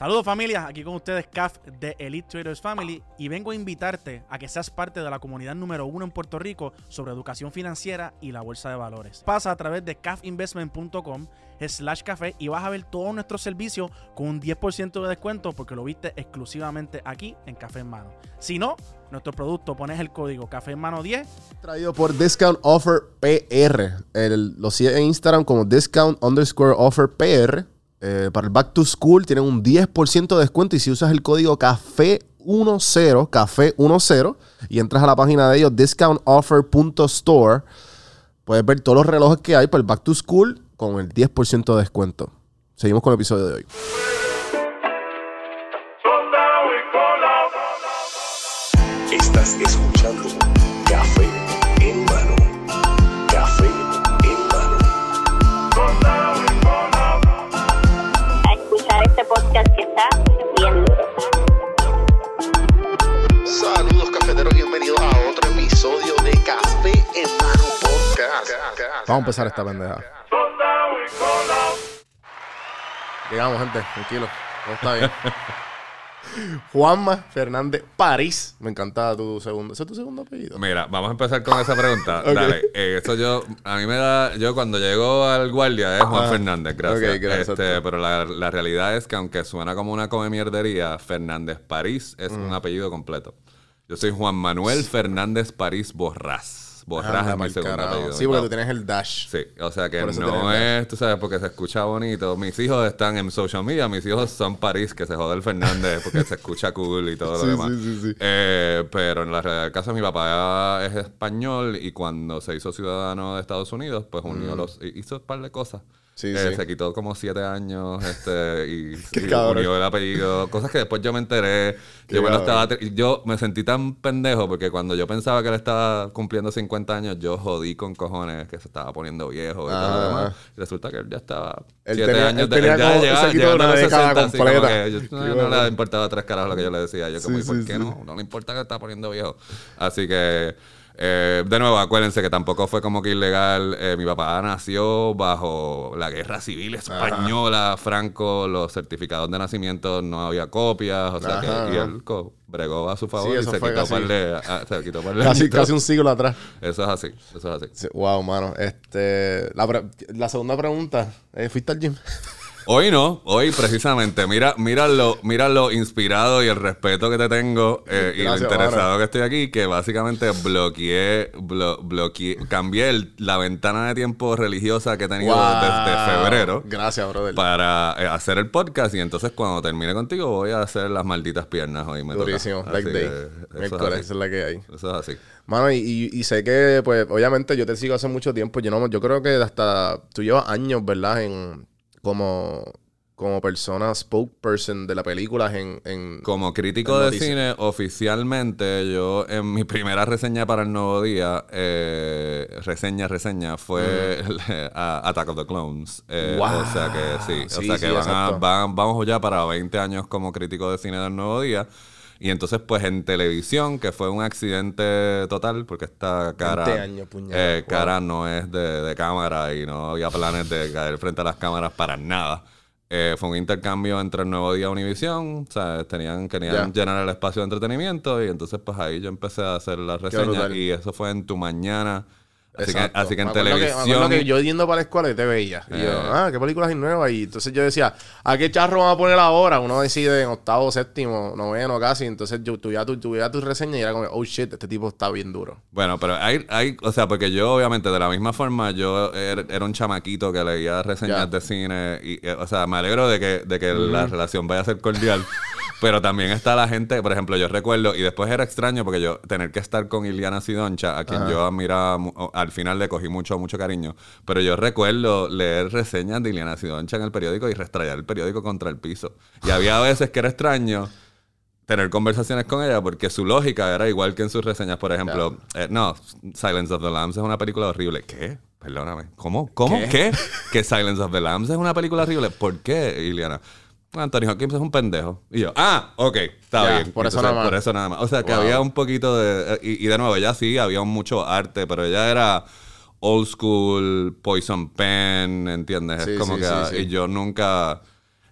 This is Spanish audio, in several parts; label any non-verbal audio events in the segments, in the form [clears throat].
Saludos familia, aquí con ustedes CAF de Elite Traders Family y vengo a invitarte a que seas parte de la comunidad número uno en Puerto Rico sobre educación financiera y la bolsa de valores. Pasa a través de cafinvestment.com slash café y vas a ver todos nuestros servicios con un 10% de descuento porque lo viste exclusivamente aquí en Café en Mano. Si no, nuestro producto pones el código Café en Mano 10 Traído por Discount Offer PR. El- lo sigue en Instagram como Discount underscore Offer PR. Eh, para el Back to School tienen un 10% de descuento y si usas el código CAFÉ10, CAFÉ10 y entras a la página de ellos discountoffer.store, puedes ver todos los relojes que hay para el Back to School con el 10% de descuento. Seguimos con el episodio de hoy. Vamos a empezar esta pendeja. Llegamos, gente. Tranquilo. Todo está bien. [laughs] Juanma Fernández París. Me encanta tu segundo. ¿Ese es tu segundo apellido? Mira, vamos a empezar con esa pregunta. [laughs] Dale, eh, eso yo, a mí me da, yo cuando llego al guardia es Juan Ah, Fernández, gracias. ok, gracias. Este, pero la, la realidad es que aunque suena como una come mierdería, Fernández París es Mm. un apellido completo. Yo soy Juan Manuel Fernández París Borrás. Borrás Anda mi segundo apellido. Sí, porque tú tienes el dash. Sí, o sea que no es, tú sabes, porque se escucha bonito. Mis hijos están en social media, mis hijos son París, que se jode el Fernández porque se escucha cool y todo [laughs] Sí, lo demás. sí, sí, sí. Eh, pero en la realidad del caso, mi papá es español y cuando se hizo ciudadano de Estados Unidos, pues unió los, hizo un par de cosas. Sí, Eh, sí. Se quitó como siete años este, y, [laughs] y unió el apellido. Cosas que después yo me enteré. Qué Yo estaba, yo me sentí tan pendejo porque cuando yo pensaba que él estaba cumpliendo 50 años, yo jodí con cojones que se estaba poniendo viejo y todo Ah. lo demás. Y resulta que él ya estaba Él 7 tenía- años él tenía ya como- llegaba- se quitó llegando una década 60, así como completa. que yo- no, no bueno. le importaba tres carajos lo que yo le decía. Yo como, Sí, ¿y por qué no? No le importa que está poniendo viejo. Así que, eh, de nuevo, acuérdense que tampoco fue como que ilegal. Eh, mi papá nació bajo la guerra civil española, Franco, los certificados de nacimiento no había copias, o sea Ajá, que, y él bregó a su favor Sí, y eso se quitó, casi- par de, ah, se quitó Casi, casi un siglo atrás. Eso es así, eso es así. Sí, Wow, mano. Este, la, la segunda pregunta. eh, ¿Fuiste al gym? Hoy no, hoy precisamente. Mira, mira lo, mira lo inspirado y el respeto que te tengo eh, y lo interesado que estoy aquí, que básicamente bloqueé, blo- bloqueé, cambié el- la ventana de tiempo religiosa que he tenido Wow. desde febrero Gracias, brother. para eh, hacer el podcast y entonces cuando termine contigo voy a hacer las malditas piernas hoy. Me toca. Durísimo. Así Like que day. eso es la que hay. Eso es así. Mano, y, y- y sé que, pues, obviamente yo te sigo hace mucho tiempo. Yo, no, yo creo que hasta tú llevas años, ¿verdad? En como, como persona spokesperson de la película en... en Como crítico en de noticias. cine, oficialmente, yo en mi primera reseña para el Nuevo Día, eh, reseña, reseña, fue el, a- Attack of the Clones. Eh. Wow. O sea que sí, Sí, o sea que sí, van a- van- vamos ya para 20 años como crítico de cine del Nuevo Día. Y entonces, pues en televisión, que fue un accidente total, porque esta cara, 20 años, eh, Wow. cara no es de, de cámara y no había planes de caer frente a las cámaras para nada. Eh, fue un intercambio entre el Nuevo Día y Univision. O sea, tenían, querían Ya. llenar el espacio de entretenimiento y entonces pues ahí yo empecé a hacer la reseña brutal. y eso fue en tu mañana. Así que, así que en que- televisión... acuerdo que yo yendo para la escuela y te veía. Y yo, Eh. ah, ¿qué películas hay nuevas? Y entonces yo decía, ¿a qué charro vamos a poner ahora? Uno decide en octavo, séptimo, noveno casi. Entonces yo tuve tu, tu, tu reseña y era como, oh shit, este tipo está bien duro. Bueno, pero hay, hay, o sea, porque yo obviamente de la misma forma, yo er- era un chamaquito que leía reseñas de cine y, eh, o sea, me alegro de que, de que la relación vaya a ser cordial. [laughs] Pero también está la gente, por ejemplo, yo recuerdo, y después era extraño porque yo tener que estar con Iliana Sidoncha, a quien yo admiraba, al final le cogí mucho, mucho cariño. Pero yo recuerdo leer reseñas de Iliana Sidoncha en el periódico y restrayar el periódico contra el piso. Y había [laughs] veces que era extraño tener conversaciones con ella porque su lógica era igual que en sus reseñas. Por ejemplo, eh, no, Silence of the Lambs es una película horrible. ¿Qué? Perdóname. ¿Cómo? ¿Cómo? ¿Qué? [laughs] Que Silence of the Lambs es una película horrible. ¿Por qué, Iliana? Anthony Hopkins es un pendejo. Y yo, ah, ok, está bien. por eso nada más. Por eso nada más. O sea, que Wow. había un poquito de... Y, y de nuevo, ella sí, había mucho arte, pero ella era old school, Poison Pen, ¿entiendes? Sí, es como sí, que... sí, ah. Y yo nunca...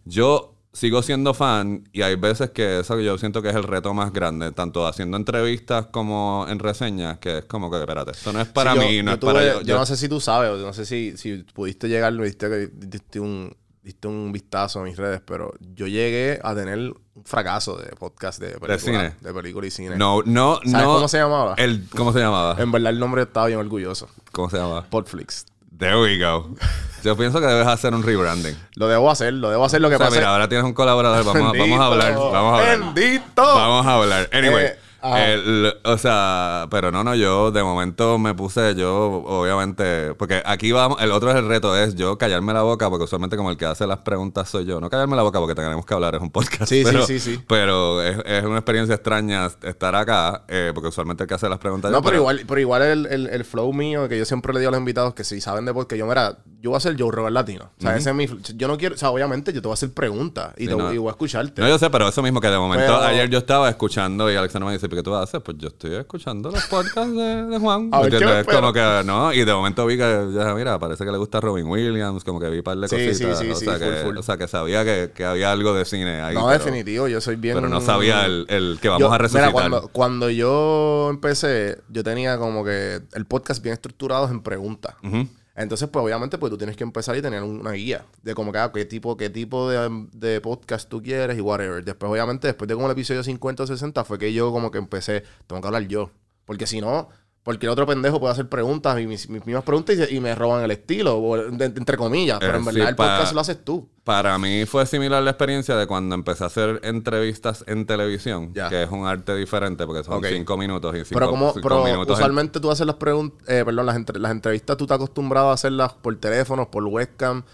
Yo sigo siendo fan y hay veces que eso yo siento que es el reto más grande, tanto haciendo entrevistas como en reseñas, que es como que, espérate, esto no es para yo- mí, no yo es para tuve- yo. Yo, yo- no sé si tú sabes, no sé si, si pudiste llegar, que- diste un, diste un vistazo a mis redes, pero yo llegué a tener un fracaso de podcast de película. cine? De película y cine. No, no, ¿Sabes no. cómo se llamaba? El, ¿Cómo se llamaba? En verdad el nombre estaba bien orgulloso. ¿Cómo se llamaba? Podflix. There we go. Yo pienso que debes hacer un rebranding. Lo debo hacer, lo debo hacer. Lo que O sea, pasa mira, ahora tienes un colaborador. Vamos, a- vamos a hablar. Bendito. Vamos a hablar. ¡Bendito! Vamos a hablar. Anyway. Eh. El- o sea, pero no, no, yo de momento me puse, yo obviamente, porque aquí vamos, el otro es el reto, es yo callarme la boca, porque usualmente como el que hace las preguntas soy yo. No callarme la boca porque tenemos que hablar, es un podcast. Sí, sí, pero, sí, sí. Pero es, es una experiencia extraña estar acá, eh, porque usualmente el que hace las preguntas No, yo, pero igual, pero igual el, el, el flow mío, que yo siempre le digo a los invitados que si saben de podcast, yo, mira, yo voy a ser Joe Robert Latino. O sea, ese es mi. Yo no quiero, o sea, obviamente yo te voy a hacer preguntas y, Sí, te, no. y voy a escucharte. No, yo sé, pero eso mismo que de momento Pero- ayer yo estaba escuchando y Alexander me dice, ¿qué tú haces? Pues yo estoy escuchando los podcasts de, de Juan. A ver, ¿qué ¿entiendes? me Es espero? como que, ¿no? Y de momento vi que, ya, mira, parece que le gusta Robin Williams, como que vi un par de Sí, cositas. sí, sí, o, sea full, que, full. o sea, que sabía que, que había algo de cine ahí. no, pero, definitivo, yo soy bien. Pero no sabía el, el que vamos Yo- a resucitar. Mira, cuando, cuando yo empecé, yo tenía como que el podcast bien estructurado en preguntas. Ujú. Entonces, pues obviamente, pues tú tienes que empezar y tener una guía de como que, ah, qué tipo, qué tipo de, de podcast tú quieres y whatever. Después, obviamente, después de como el episodio 50 o 60, fue que yo como que empecé, tengo que hablar yo. Porque si no, porque el otro pendejo puede hacer preguntas y mis, mis mismas preguntas y, me roban el estilo, entre comillas. Pero Eh, en sí, verdad el pa- podcast lo haces tú. Para mí fue similar la experiencia de cuando empecé a hacer entrevistas en televisión, Ya. que es un arte diferente porque son cinco minutos y cinco, Pero como, cinco pero minutos en- usualmente tú haces las preguntas, eh, perdón, las, entre- las entrevistas tú estás acostumbrado a hacerlas por teléfono, por webcam,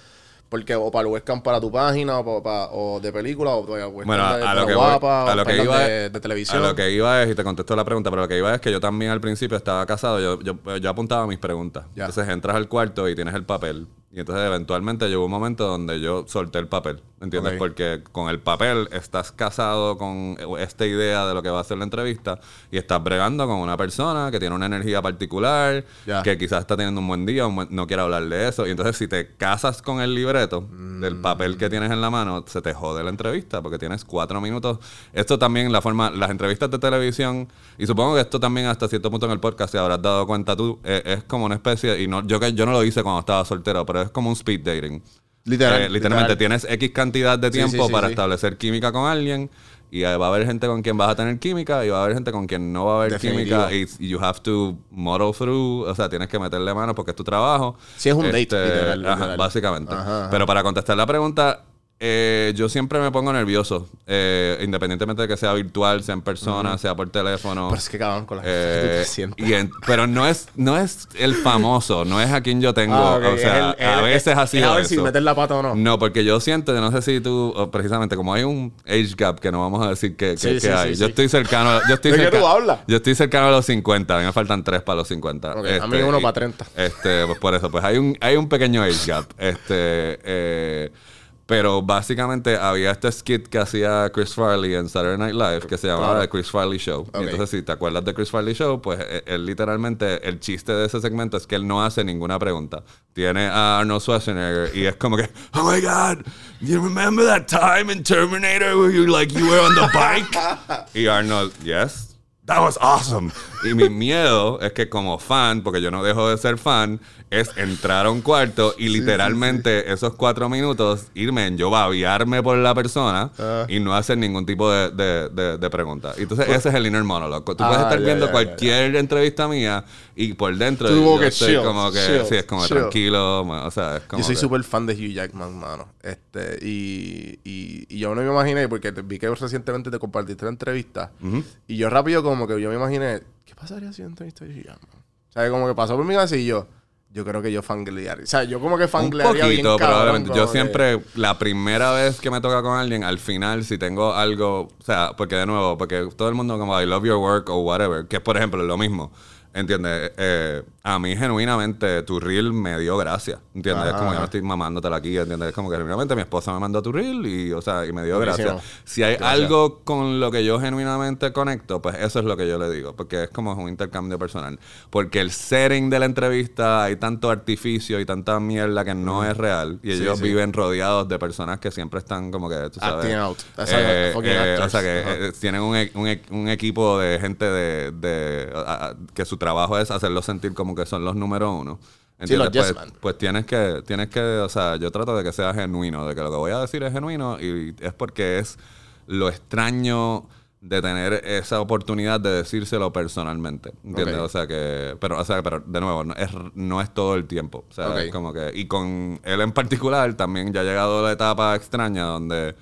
porque o para el webcam para tu página, o, pa- pa- o de película, o para webcam Bueno, a, de, a lo que guapa, voy, a o lo que iba de, es- de televisión. A lo que iba es, y te contesto la pregunta, pero lo que iba es que yo también al principio estaba casado, yo, yo, yo apuntaba mis preguntas. Ya. Entonces entras al cuarto y tienes el papel. Y entonces eventualmente llegó un momento donde yo solté el papel, ¿entiendes? Ok. Porque con el papel estás casado con esta idea de lo que va a ser la entrevista y estás bregando con una persona que tiene una energía particular, Ya. que quizás está teniendo un buen día, un buen- no quiere hablar de eso. Y entonces si te casas con el libreto Mm. del papel que tienes en la mano, se te jode la entrevista porque tienes cuatro minutos. Esto también, la forma, las entrevistas de televisión, y supongo que esto también hasta cierto punto en el podcast, si habrás dado cuenta tú, eh, es como una especie, y no, yo yo no lo hice cuando estaba soltero, pero es como un speed dating. Literal, Eh, literalmente literal. tienes X cantidad de tiempo sí, sí, para establecer química con alguien. Y eh, va a haber gente con quien vas a tener química y va a haber gente con quien no va a haber Definitivo. química. Y you have to model through. O sea, tienes que meterle mano porque es tu trabajo. Sí, es un date, Este, literal, ajá, literal. básicamente. Ajá, ajá. Pero para contestar la pregunta, eh, yo siempre me pongo nervioso. eh, independientemente de que sea virtual, sea en persona, sea por teléfono. Pero es que cabrón con la Eh, tú te sientes. y en- pero no es, no es el famoso, no es a quien yo tengo. Ah, O sea, el- a es- veces sido a ver si meter la pata o no. No, porque yo siento, no sé si tú, precisamente como hay un age gap que no vamos a decir que, que- Sí, que sí, hay. sí, yo estoy cercano, yo estoy [laughs] ¿De qué tú hablas? Yo estoy cercano a los 50, a mí me faltan tres para los 50. Ok, a mí uno y- para 30. Este, pues por eso, pues hay un, hay un pequeño age gap. Este, eh, pero básicamente había este skit que hacía Chris Farley en Saturday Night Live que se llamaba Claro. The Chris Farley Show. Ok. Y entonces, si te acuerdas de Chris Farley Show, pues eh, él literalmente, el chiste de ese segmento es que él no hace ninguna pregunta. Tiene a Arnold Schwarzenegger y es como que, oh my God, you remember that time in Terminator where you like you were on the bike? [laughs] y Arnold, yes. That was awesome. Y mi miedo es que como fan, porque yo no dejo de ser fan, es entrar a un cuarto y literalmente esos cuatro minutos irme en yo babiarme por la persona Ah. y no hacer ningún tipo de, de, de- de pregunta. Entonces ese es el inner monologue. Tú Pues Ah, puedes estar ya, viendo ya, cualquier entrevista mía y por dentro yo que estoy chill, como que chill, sí, es como chill. tranquilo, o sea, es como Yo soy que- súper fan de Hugh Jackman, mano. Este, y, y, y yo no me imaginé, porque te- vi que recientemente te compartiste la entrevista. Y yo rápido como que yo me imaginé, ¿qué pasaría si yo entrevisto a Hugh Jackman? O sea, como que pasó por mi cabeza y yo, yo creo que yo fanglearía. O sea, yo como que Un fanglearía bien poquito, cabrón, probablemente. Yo siempre, la primera vez que me toca con alguien, al final, si tengo algo, o sea, porque de nuevo, porque todo el mundo como I love your work o whatever, que es por ejemplo lo mismo, ¿entiendes? Eh, a mí genuinamente tu reel me dio gracia, ¿entiendes? Es como yo no estoy mamándotela aquí, ¿entiendes? Es como que genuinamente mi esposa me mandó tu reel y, o sea, y me dio Buenísimo. gracia. Si hay algo con lo que yo genuinamente conecto, pues eso es lo que yo le digo, porque es como un intercambio personal. Porque el setting de la entrevista, hay tanto artificio y tanta mierda que no es real, y Sí, ellos sí. viven rodeados de personas que siempre están como que, tú sabes... Acting out. That's eh, fucking eh, o sea que Ajá. eh, tienen un, e- un e- un equipo de gente de, de- a- a- que su trabajo es hacerlos sentir como que son los número uno. Sí, los ¿Entiendes? yes pues, pues tienes que, tienes que, o sea, yo trato de que sea genuino, de que lo que voy a decir es genuino y es porque es lo extraño de tener esa oportunidad de decírselo personalmente, ¿entiendes? Ok. O sea que, pero, o sea, pero de nuevo, no es, no es todo el tiempo, o sea, Ok. es como que, y con él en particular también ya ha llegado la etapa extraña donde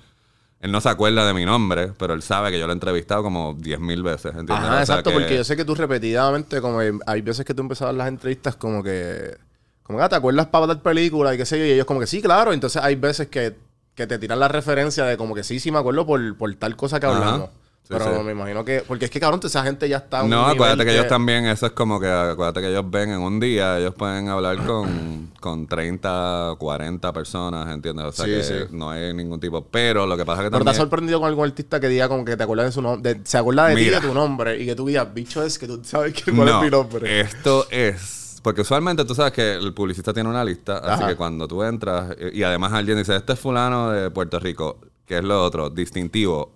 él no se acuerda de mi nombre, pero él sabe que yo lo he entrevistado como 10 mil veces, ¿entiendes? Ajá, O sea exacto, que- porque yo sé que tú repetidamente, como que hay veces que tú empezabas las entrevistas como que, como que ah, te acuerdas para dar película y qué sé yo, y ellos como que sí, claro, entonces hay veces que, que te tiran la referencia de como que sí, sí me acuerdo por, por tal cosa que Ajá. Sí, Pero sí. me imagino que, porque es que cabrón, esa gente ya está No, acuérdate que, ellos también, eso es como que, acuérdate que ellos ven en un día, ellos pueden hablar con, con 30, 40 personas, ¿entiendes? O sea Sí, que no hay ningún tipo. Pero lo que pasa es que Pero te has también... sorprendido con algún artista que diga como que te acuerdas de su nombre, se acuerda de ti, de tu nombre, y que tú digas, bicho es que tú sabes que, cuál no, es mi nombre. esto es... Porque usualmente tú sabes que el publicista tiene una lista, así Ajá. que cuando tú entras eh, y además alguien dice, este es fulano de Puerto Rico, que es lo otro, distintivo,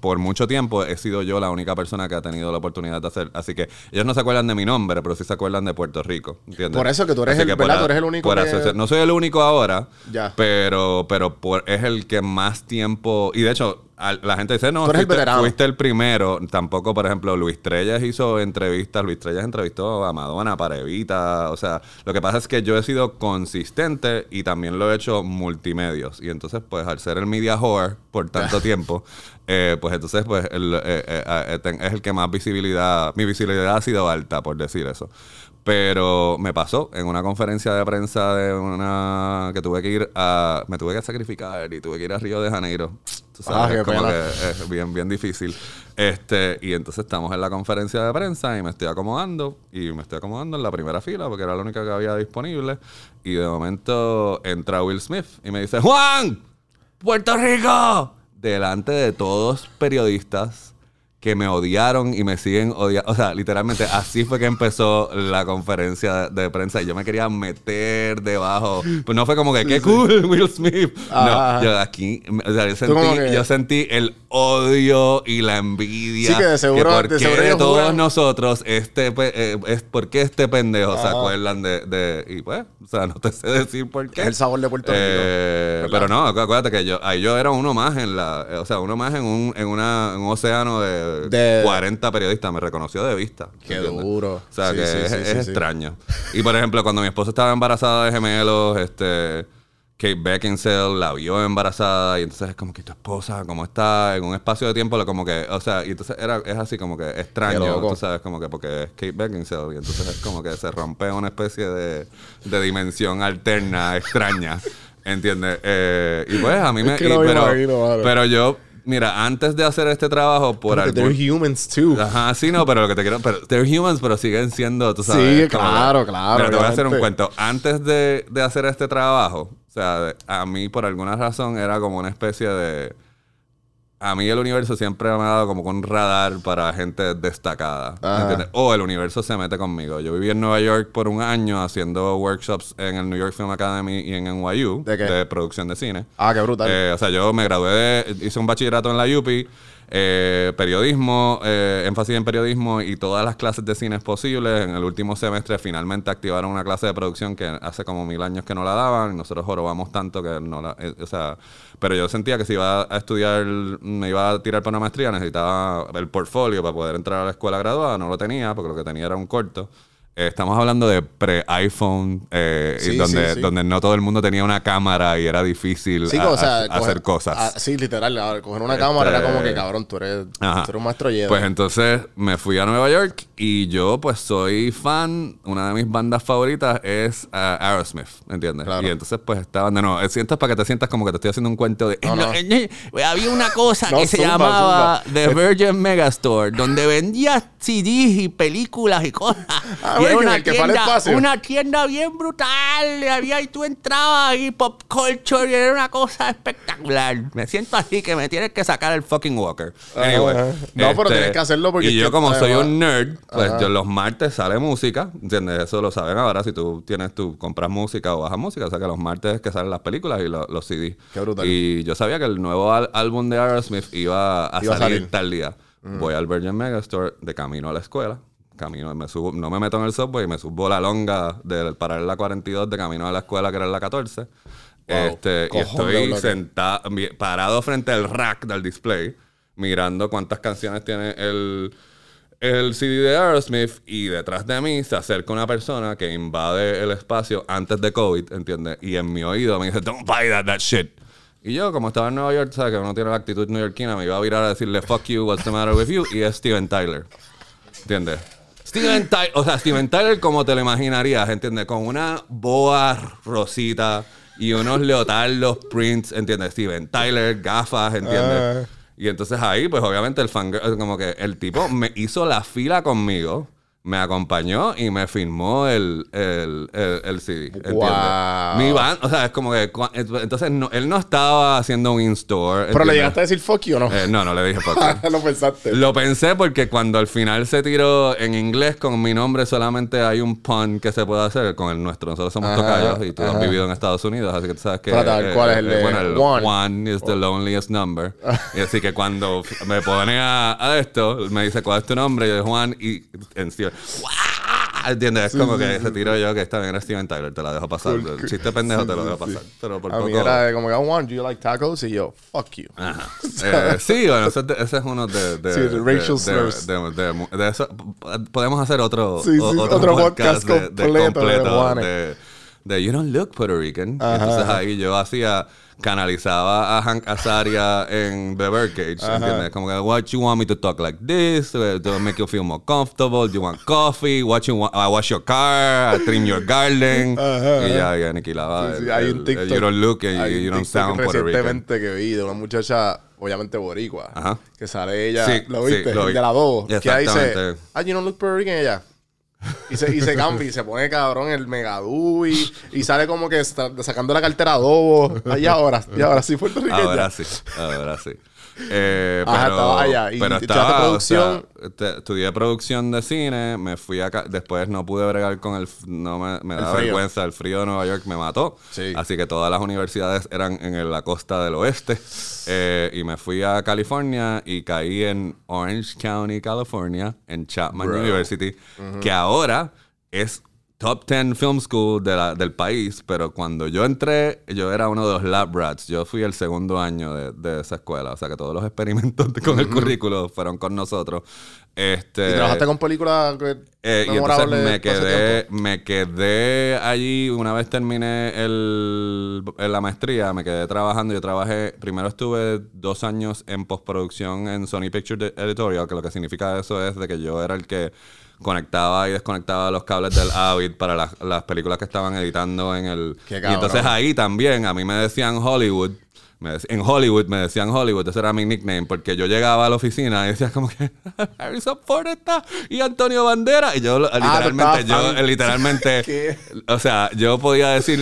por mucho tiempo he sido yo la única persona que ha tenido la oportunidad de hacer. Así que ellos no se acuerdan de mi nombre, pero sí se acuerdan de Puerto Rico. ¿entiendes? Por eso que tú eres Así el- por ¿verdad? a- Tú eres el único por que- No soy el único ahora, Ya. pero, pero por- es el que más tiempo. Y de hecho, la gente dice, no, Tú eres fuiste, el primero. Tampoco, por ejemplo, Luis Trellas hizo entrevistas. Luis Trellas entrevistó a Madonna para Evita. O sea, lo que pasa es que yo he sido consistente y también lo he hecho multimedios. Y entonces, pues, al ser el media whore por tanto [laughs] tiempo, eh, pues entonces, pues, el, eh, eh, eh, ten- es el que más visibilidad. Mi visibilidad ha sido alta, por decir eso. Pero me pasó en una conferencia de prensa de una que tuve que ir a. Me tuve que sacrificar y tuve que ir a Río de Janeiro. Tú Ah, sabes, qué es como que es bien, bien difícil. Este, y entonces estamos en la conferencia de prensa y me estoy acomodando. Y me estoy acomodando en la primera fila porque era la única que había disponible. Y de momento entra Will Smith y me dice: ¡Juan! ¡Puerto Rico! Delante de todos periodistas que me odiaron y me siguen odiando. [laughs] O sea, literalmente así fue que empezó la conferencia de, de prensa y yo me quería meter debajo. Pues no fue como que, qué cool, [laughs] Will Smith. No, yo aquí, o sea, yo sentí, yo sentí el odio y la envidia. Sí, que de seguro- de seguro todos nosotros, este, pe- eh, es, ¿por qué este pendejo se acuerdan de, de- Y pues, o sea, no te sé decir por qué. Es el sabor de Puerto Rico. Eh, pero no, acu- acuérdate que yo, ahí yo era uno más en la, eh, o sea, uno más en un, en una, en un océano de, De- 40 periodistas, me reconoció de vista. Qué ¿entiendes? duro. O sea, Sí, que sí, es, sí, es extraño. Y por ejemplo, cuando mi esposa estaba embarazada de gemelos, este, Kate Beckinsale la vio embarazada y entonces es como que tu esposa, ¿cómo está? En un espacio de tiempo, como que, o sea, y entonces era, es así como que extraño, tú sabes, como que porque es Kate Beckinsale y entonces es como que se rompe una especie de, de dimensión alterna, extraña, ¿entiendes? Eh, y pues a mí Es me... que y- pero, imagino, vale. pero yo, mira, antes de hacer este trabajo, por they're humans too. Ajá, sí, no, pero lo que te quiero. Pero they're humans, pero siguen siendo, tú sabes. Sí, como claro, claro, Mira, te voy a hacer un cuento. Antes de, de hacer este trabajo, o sea, de- a mí por alguna razón era como una especie de. A mí el universo siempre me ha dado como con un radar para gente destacada. ¿entiendes? O el universo se mete conmigo. Yo viví en Nueva York por un año haciendo workshops en el New York Film Academy y en NYU ¿De qué? producción de cine. Ah, qué brutal. Eh, o sea, yo me gradué, de- hice un bachillerato en la UPI eh, periodismo, eh, énfasis en periodismo y todas las clases de cine posibles. En el último semestre finalmente activaron una clase de producción que hace como mil años que no la daban nosotros jorobamos tanto que no la... eh, o sea, pero yo sentía que si iba a estudiar, me iba a tirar para una maestría, necesitaba el portfolio para poder entrar a la escuela graduada. No lo tenía porque lo que tenía era un corto. Eh, estamos hablando de pre-iPhone, eh, Sí, donde, sí, sí. donde no todo el mundo tenía una cámara y era difícil Sí, a- o sea, a- coger- hacer cosas. sí, literal. a ver, coger una Este- cámara era como que, cabrón, tú eres, tú eres un maestro Jedi. Pues entonces me fui a Nueva York y yo pues soy fan, una de mis bandas favoritas es ah, Aerosmith, ¿entiendes? Claro. Y entonces pues estaban, de nuevo, sientas para que te sientas como que te estoy haciendo un cuento de... No, no. [laughs] Eh, eh, había una cosa [laughs] No, que se llamaba zumba. The Virgin Megastore, donde vendías CDs y películas y cosas. Ah, una el que fue al tienda, espacio. una tienda bien brutal. y Había, y tú entrabas y pop culture y era una cosa espectacular. Me siento así que me tienes que sacar el fucking walker. Anyway. No, pero tienes que hacerlo porque Y yo como soy un nerd, pues yo los martes sale música, ¿entiendes? Eso lo saben ahora si tú tienes, tú compras música o bajas música, o sea que los martes es que salen las películas y lo- los CDs. Qué brutal. Y yo sabía que el nuevo álbum de Aerosmith iba a Iba a salir, salir. tal día. Voy al Virgin Megastore de camino a la escuela. Camino, me subo, no me meto en el subway, me subo la longa del parar en la 42 de camino a la escuela que era en la 14. Este, y estoy sentado, parado frente al rack del display, mirando cuántas canciones tiene el, el CD de Aerosmith y detrás de mí se acerca una persona que invade el espacio antes de COVID, ¿entiendes? Y en mi oído me dice, don't buy that, that shit. Y yo, como estaba en Nueva York, ¿sabes? Que uno tiene la actitud neoyorquina, me iba a virar a decirle, fuck you, what's the matter with you? Y es Steven Tyler. ¿Entiendes? Steven Tyler, o sea, Steven Tyler como te lo imaginarías, ¿entiendes? Con una boa rosita y unos leotardos prints, ¿entiendes? Steven Tyler, gafas, ¿entiendes? Y entonces ahí, pues obviamente el fan, como que el tipo me hizo la fila conmigo, me acompañó y me firmó el, el, el, el CD. Wow. Mi van, o sea, es como que, entonces no- él no estaba haciendo un in-store. Pero le llegaste a decir fuck you o no. Eh, no, no le dije fuck you. [laughs] lo pensaste. Lo pensé porque cuando al final se tiró en inglés con mi nombre solamente hay un pun que se puede hacer con el nuestro. Nosotros somos Ajá, tocayos y tú has vivido en Estados Unidos, así que tú sabes que... A ver, ¿cuál es el de Bueno, el one? one is the loneliest number. [laughs] y así que cuando me pone a, a esto, me dice, ¿cuál es tu nombre? Y yo digo, Juan y en Steven, ¡guau! ¿Entiendes? Es como que se tiro yo que está bien, era Steven Tyler, te la dejo pasar. El chiste pendejo te lo dejo pasar. Pero por a mí poco... era de como que, I want, do you like tacos? Y yo, fuck you. Ajá. [laughs] Eh, sí, bueno, ese, ese es uno de, de, Sí, de racial slurs. de- de- de- eso. Podemos hacer otro, Sí, sí, o- otro podcast completo de completo de, de You Don't Look Puerto Rican. Ajá. Entonces ahí yo hacía, canalizaba a Hank Azaria en The Birdcage, ¿entiendes? Como que, what you want me to talk like this, uh, to make you feel more comfortable, do you want coffee, what you want, I wash your car, I trim your garden. Ajá, y ya, ya aniquilaba Sí, sí, el, hay el- un el TikTok. You Don't Look and you, you Don't TikTok Sound Puerto Rican. recientemente que vi de una muchacha, obviamente boricua, Ajá. que sale ella, Sí, ¿lo sí, viste? lo vi. El de la Bobo. Que ahí dice, ah, you don't look Puerto Rican ella. Y se, y se cambia y se pone cabrón el megadú y, y sale como que sa- sacando la cartera adobo. Ahí ahora, y ahora sí puertorriqueña. Ahora sí, ahora sí. Eh, Ajá, pero, estaba allá. Y pero echaste estaba, producción. o sea, te- estudié producción de cine, me fui acá, después no pude bregar con el, no me, me da vergüenza, el frío de Nueva York me mató. Sí. Así que todas las universidades eran en la costa del oeste. Eh, y me fui a California y caí en Orange County, California, en Chapman Bro. University, que ahora es top 10 film school de la- del país, pero cuando yo entré, yo era uno de los lab rats. Yo fui el segundo año de, de esa escuela, o sea que todos los experimentos de- [laughs] con el currículo fueron con nosotros. Este, ¿Y trabajaste con películas eh, y entonces me quedé, me quedé allí una vez terminé el, la maestría, me quedé trabajando. Yo trabajé, primero estuve dos años en postproducción en Sony Pictures Editorial, que lo que significa eso es de que yo era el que conectaba y desconectaba los cables del Avid para las, las películas que estaban editando en el... Qué y entonces ahí también a mí me decían Hollywood. Me en Hollywood me decían Hollywood, ese era mi nickname, porque yo llegaba a la oficina y decía como que [laughs] Harrison Ford está y Antonio Bandera. Y yo lo- literalmente, yo literalmente, [laughs] ¿Qué? o sea, yo podía decir,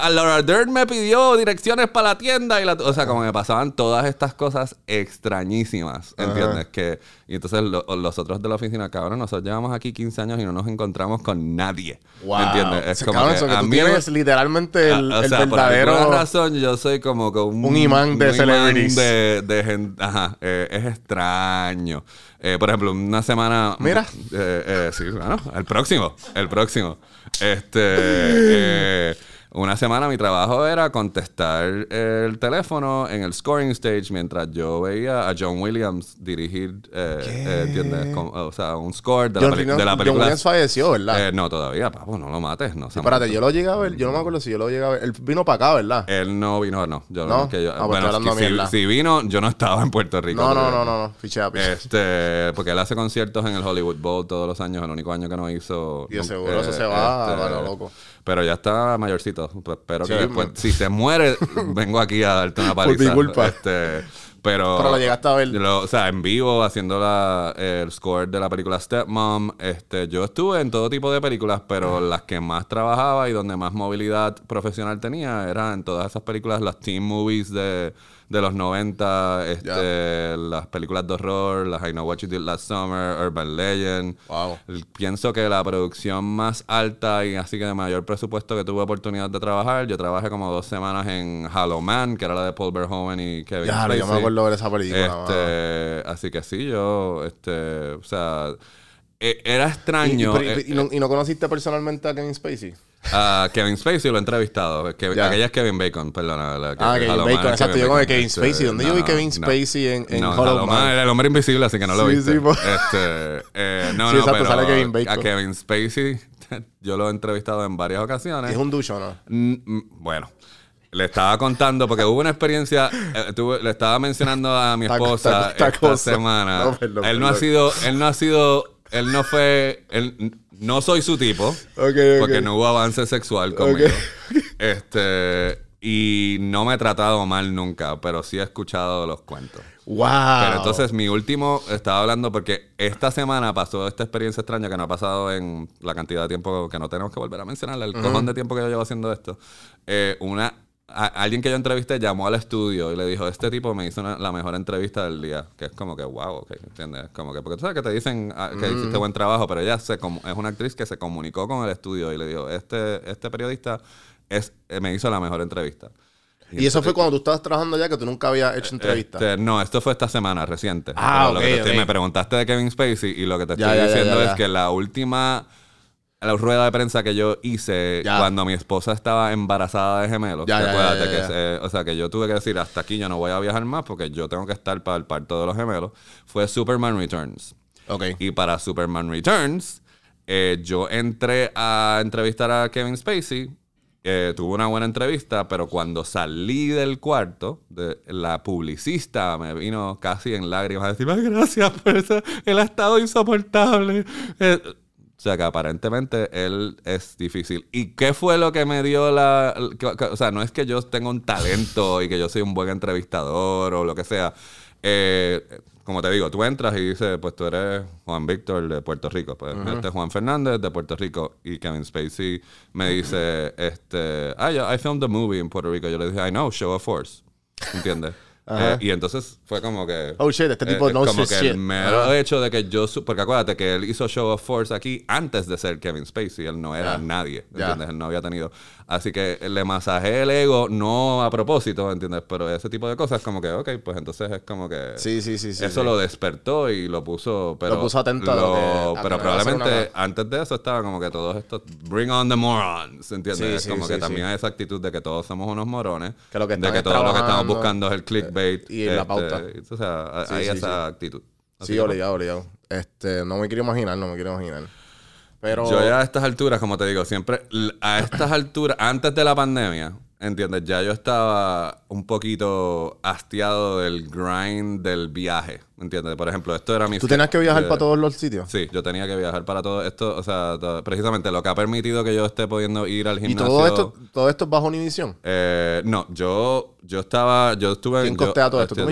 a Laura Dern me pidió direcciones para la tienda y la, o sea, como me pasaban todas estas cosas extrañísimas, ¿entiendes? Que, y entonces lo- los otros de la oficina, cabrón, nosotros llevamos aquí 15 años y no nos encontramos con nadie, Wow. ¿entiendes? O sea, cabrón, eso que a tú mí- tienes literalmente el, Ah, o el sea, por verdadero... alguna razón yo soy como que un, Un imán de celebrities. de, de gente. Ajá, eh, es extraño. Eh, por ejemplo, una semana. Mira. Eh, sí, bueno, el próximo. El próximo. Este. Eh, una semana mi trabajo era contestar el teléfono en el scoring stage mientras yo veía a John Williams dirigir, eh, eh, ¿entiendes? Con- o sea, un score de, la, John, peli- Williams- de la John película. Williams falleció, ¿verdad? Eh, no, todavía, papo, no lo mates. No, se Espérate, yo lo llegué a ver. Yo no me acuerdo si yo lo llegué a ver. Él vino para acá, ¿verdad? Él no vino, no. Yo, ¿No? que yo- Ah, pues bueno, estoy hablando si, mierda. si vino, yo no estaba en Puerto Rico. no, no, no, no, no. Fichea, pichea. Este, porque él hace conciertos en el Hollywood Bowl todos los años, el único año que no hizo. Y de no- seguro eso se va a lo loco. Pero ya está mayorcito. Pues espero Sí, que después, si se muere, [laughs] vengo aquí a darte una paliza. mi culpa. Este, pero, Pero lo llegaste a ver. lo- o sea, en vivo, haciendo la, el score de la película Stepmom. Este, yo estuve en todo tipo de películas, pero las que más trabajaba y donde más movilidad profesional tenía eran en todas esas películas, las teen movies de, de los 90, este, las películas de horror, las I Know What You Did Last Summer, Urban Legend. Wow. Pienso que la producción más alta y así que de mayor presupuesto que tuve oportunidad de trabajar, yo trabajé como dos semanas en Hollow Man, que era la de Paul Verhoeven y Kevin Ya, Spacey. yo me acuerdo de ver esa película. Este, así que sí, yo, este, o sea, e- era ¿Y, y- extraño. pero- y- eh, y no, y no conociste personalmente a Kevin Spacey? A Kevin Spacey lo he entrevistado. Ya. aquella es Kevin Bacon, perdona. la que- Ah, Kevin Bacon, exacto. Yo con el Kevin Este, Spacey. ¿Dónde yo vi Kevin. Spacey en, en no, Hollow Man era el hombre invisible, así que no lo Sí, viste. sí, po. este, eh, no, Sí, no, exacto, pero sale Kevin Bacon. a Kevin Spacey [laughs] yo lo he entrevistado en varias ocasiones. Es un ducho, ¿no? Mm, mm, Bueno, le estaba contando porque hubo una experiencia. eh, tuve- le estaba mencionando a mi [laughs] esposa esta- esta esta, cosa. semana. No, perdón, él no ha sido, él no ha sido, él no fue, él no soy su tipo. Porque no hubo avance sexual conmigo. Este. Y no me he tratado mal nunca, pero sí he escuchado los cuentos. ¡Wow! Pero entonces mi último, estaba hablando porque esta semana pasó esta experiencia extraña que no ha pasado en la cantidad de tiempo que no tenemos que volver a mencionar, el cojón de tiempo que yo llevo haciendo esto. Eh, una, a- alguien que yo entrevisté llamó al estudio y le dijo, este tipo me hizo una- la mejor entrevista del día. Que es como que, wow, ok, ¿entiendes? Como que, porque tú sabes que te dicen ah, que hiciste buen trabajo, pero ella se, es una actriz que se comunicó con el estudio y le dijo, este, este periodista es, eh, me hizo la mejor entrevista. Y eso fue cuando tú estabas trabajando allá que tú nunca habías hecho entrevistas. Este, no, esto fue esta semana, reciente. Ah, Pero lo que te estoy- ok. me preguntaste de Kevin Spacey y lo que te Ya, estoy ya, ya, diciendo ya, es ya. que la última la rueda de prensa que yo hice Ya. cuando mi esposa estaba embarazada de gemelos, Ya, acuérdate ya, que o sea, que yo tuve que decir hasta aquí yo no voy a viajar más porque yo tengo que estar para el parto de los gemelos, fue Superman Returns. Ok. Y para Superman Returns, eh, yo entré a entrevistar a Kevin Spacey. eh, tuve una buena entrevista, pero cuando salí del cuarto, de, la publicista me vino casi en lágrimas a decir, "Ay, gracias por eso, él ha estado insoportable. Eh, o sea que aparentemente él es difícil. ¿Y qué fue lo que me dio la... o sea, no es que yo tenga un talento y que yo soy un buen entrevistador o lo que sea. Eh, como te digo, tú entras y dices, pues tú eres Juan Víctor de Puerto Rico. Pues este es Juan Fernández de Puerto Rico. Y Kevin Spacey me dice, este, ah, yeah, I filmed a movie in Puerto Rico. Yo le dije, I know, show of force. ¿Entiendes? Eh, y entonces fue como que... Oh, shit, este tipo knows Como his que shit. el mero hecho de que yo... su- Porque acuérdate que él hizo Show of Force aquí antes de ser Kevin Spacey. Él no era Ya. nadie, Ya. ¿entiendes? Él no había tenido... Así que le masajé el ego, no a propósito, ¿entiendes? Pero ese tipo de cosas como que, ok, pues entonces es como que... Sí, sí, sí. sí eso sí. lo despertó y lo puso, pero... Lo puso atento a lo que- a pero que a hacer probablemente antes de eso estaba como que todos estos... Bring on the morons, ¿entiendes? Sí, como sí, que también sí. hay esa actitud de que todos somos unos morones. Que lo que de que todo lo que estamos buscando es el clickbait. y la pauta. o sea, Sí, hay sí, esa actitud. Así Sí, obligado, obligado. Este, no me quiero imaginar, no me quiero imaginar. Pero. Yo ya a estas alturas, como te digo, siempre a estas alturas, antes de la pandemia, ¿entiendes? Ya yo estaba un poquito hastiado del grind del viaje, ¿entiendes? Por ejemplo, esto era mi... ¿Tú tenías que viajar de- para todos los sitios? Sí, yo tenía que viajar para todo esto, o sea, precisamente lo que ha permitido que yo esté pudiendo ir al ¿Y gimnasio. todo esto, todo esto es bajo Univision? Eh, no, yo, yo estaba, yo estuve... ¿Quién yo- costea todo esto? ¿Tú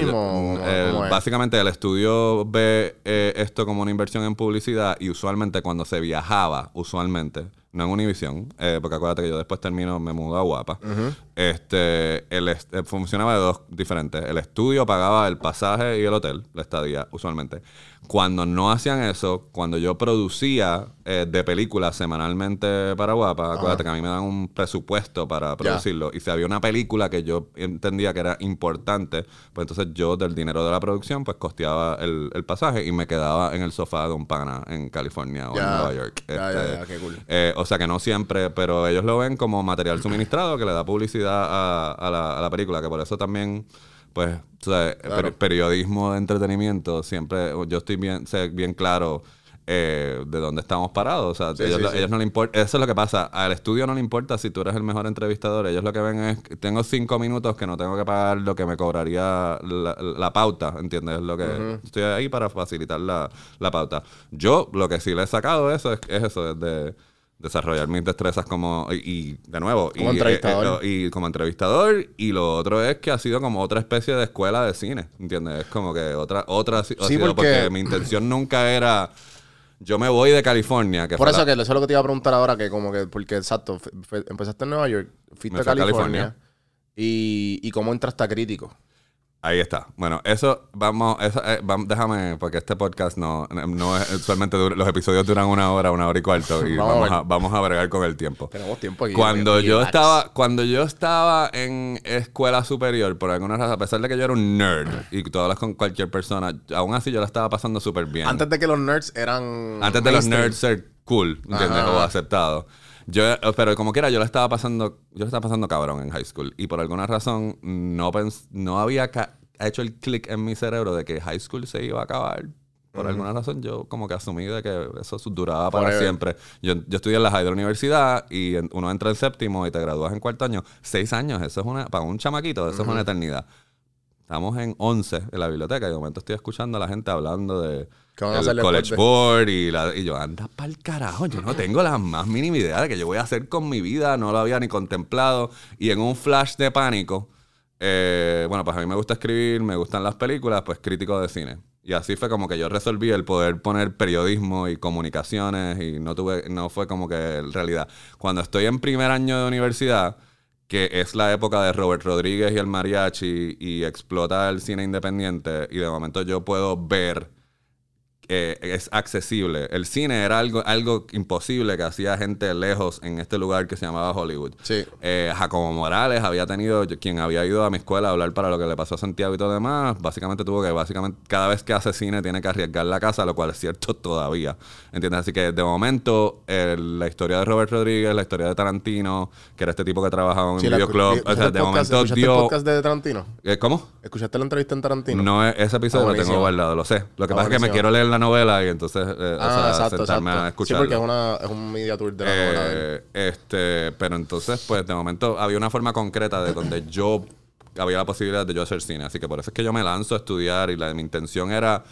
básicamente el estudio ve eh, esto como una inversión en publicidad y usualmente cuando se viajaba, usualmente, no en Univision, eh, porque acuérdate que yo después termino, me mudo a Guapa. Este, el eh, funcionaba de dos diferentes. El estudio pagaba el pasaje y el hotel, la estadía, usualmente. Cuando no hacían eso, cuando yo producía eh, de películas semanalmente para Guapa, acuérdate que a mí me dan un presupuesto para producirlo. Y si había una película que yo entendía que era importante, pues entonces yo del dinero de la producción, pues costeaba el, el pasaje y me quedaba en el sofá de un pana en California o en. Nueva York. Este, qué cool. eh, o sea que no siempre, pero ellos lo ven como material suministrado que le da publicidad a, a la, a la película, que por eso también, pues, o sea, per- periodismo de entretenimiento, siempre yo estoy bien, sé bien claro eh, de dónde estamos parados. O sea, Sí, ellos, sí, lo- sí. ellos no le importa, eso es lo que pasa. Al estudio no le importa si tú eres el mejor entrevistador. Ellos lo que ven es, tengo cinco minutos que no tengo que pagar lo que me cobraría la, la pauta, ¿entiendes? Lo que estoy ahí para facilitar la, la pauta. Yo lo que sí le he sacado eso es, es eso, es de desarrollar mis destrezas como y, y, de nuevo Como y, entrevistador. eh, eh, y como entrevistador y lo otro es que ha sido como otra especie de escuela de cine ¿entiendes? es como que otra otra ha Sí, sido porque- porque mi intención nunca era yo me voy de California que Por eso la- que eso es lo que te iba a preguntar ahora, que como que, porque exacto, empezaste en Nueva York, fuiste a fui a California, California. Y, y cómo entraste a crítico. Ahí está. Bueno, eso vamos, eso, eh, vam- déjame, porque este podcast no, no es, usualmente dura- los episodios duran una hora, una hora y cuarto, y [laughs] Vamos a vamos, a, vamos a bregar con el tiempo. Tenemos tiempo aquí. Cuando yo relax. estaba, cuando yo estaba en escuela superior, por alguna razón, a pesar de que yo era un nerd y tú hablas con cualquier persona, aún así yo la estaba pasando súper bien. Antes de que los nerds eran. Antes de los nerds ser cool, ¿entiendes? Ajá. O aceptados. Yo, pero como quiera, yo lo estaba pasando, yo lo estaba pasando cabrón en high school. Y por alguna razón no pens- no había hecho el click en mi cerebro de que high school se iba a acabar. Por alguna razón yo como que asumí de que eso duraba para Forever. siempre. Yo, yo estudié en la high de la universidad y en- uno entra en séptimo y te gradúas en cuarto año. Seis años, eso es una, para un chamaquito, eso es una eternidad. Estamos en 11 en la biblioteca y de momento estoy escuchando a la gente hablando de ¿Qué van a hacer el college board y, la- y yo, anda pa'l carajo, yo no tengo la más mínima idea de que yo voy a hacer con mi vida, no lo había ni contemplado. Y en un flash de pánico, eh, bueno, pues a mí me gusta escribir, me gustan las películas, pues crítico de cine. Y así fue como que yo resolví el poder poner periodismo y comunicaciones y no tuve, no fue como que realidad. Cuando estoy en primer año de universidad, que es la época de Robert Rodríguez y el mariachi y explota el cine independiente y de momento yo puedo ver eh, es accesible. El cine era algo, algo imposible que hacía gente lejos en este lugar que se llamaba Hollywood. Sí. Eh, Jacobo Morales había tenido, yo- quien había ido a mi escuela a hablar para lo que le pasó a Santiago y todo demás, básicamente tuvo que, básicamente, cada vez que hace cine tiene que arriesgar la casa, lo cual es cierto [laughs] todavía. ¿Entiendes? Así que de momento, la historia de Robert Rodríguez, la historia de Tarantino, que era este tipo que trabajaba en un videoclub, vi- o sea, ¿escuchaste de podcast- momento ¿Escuchaste el podcast de Tarantino? Eh, ¿Cómo? ¿Escuchaste la entrevista en Tarantino? No, es- ese episodio Ah, lo tengo guardado, lo sé. Lo que Ah, pasa es que me quiero leer la novela y entonces eh, o Ah, sea, exacto, sentarme exacto. a Sí, escucharlo. porque es, una, es un media tour de la novela de él. Eh, este, pero entonces, pues de momento había una forma concreta de donde yo había la posibilidad de yo hacer cine. Así que por eso es que yo me lanzo a estudiar y la, mi intención era.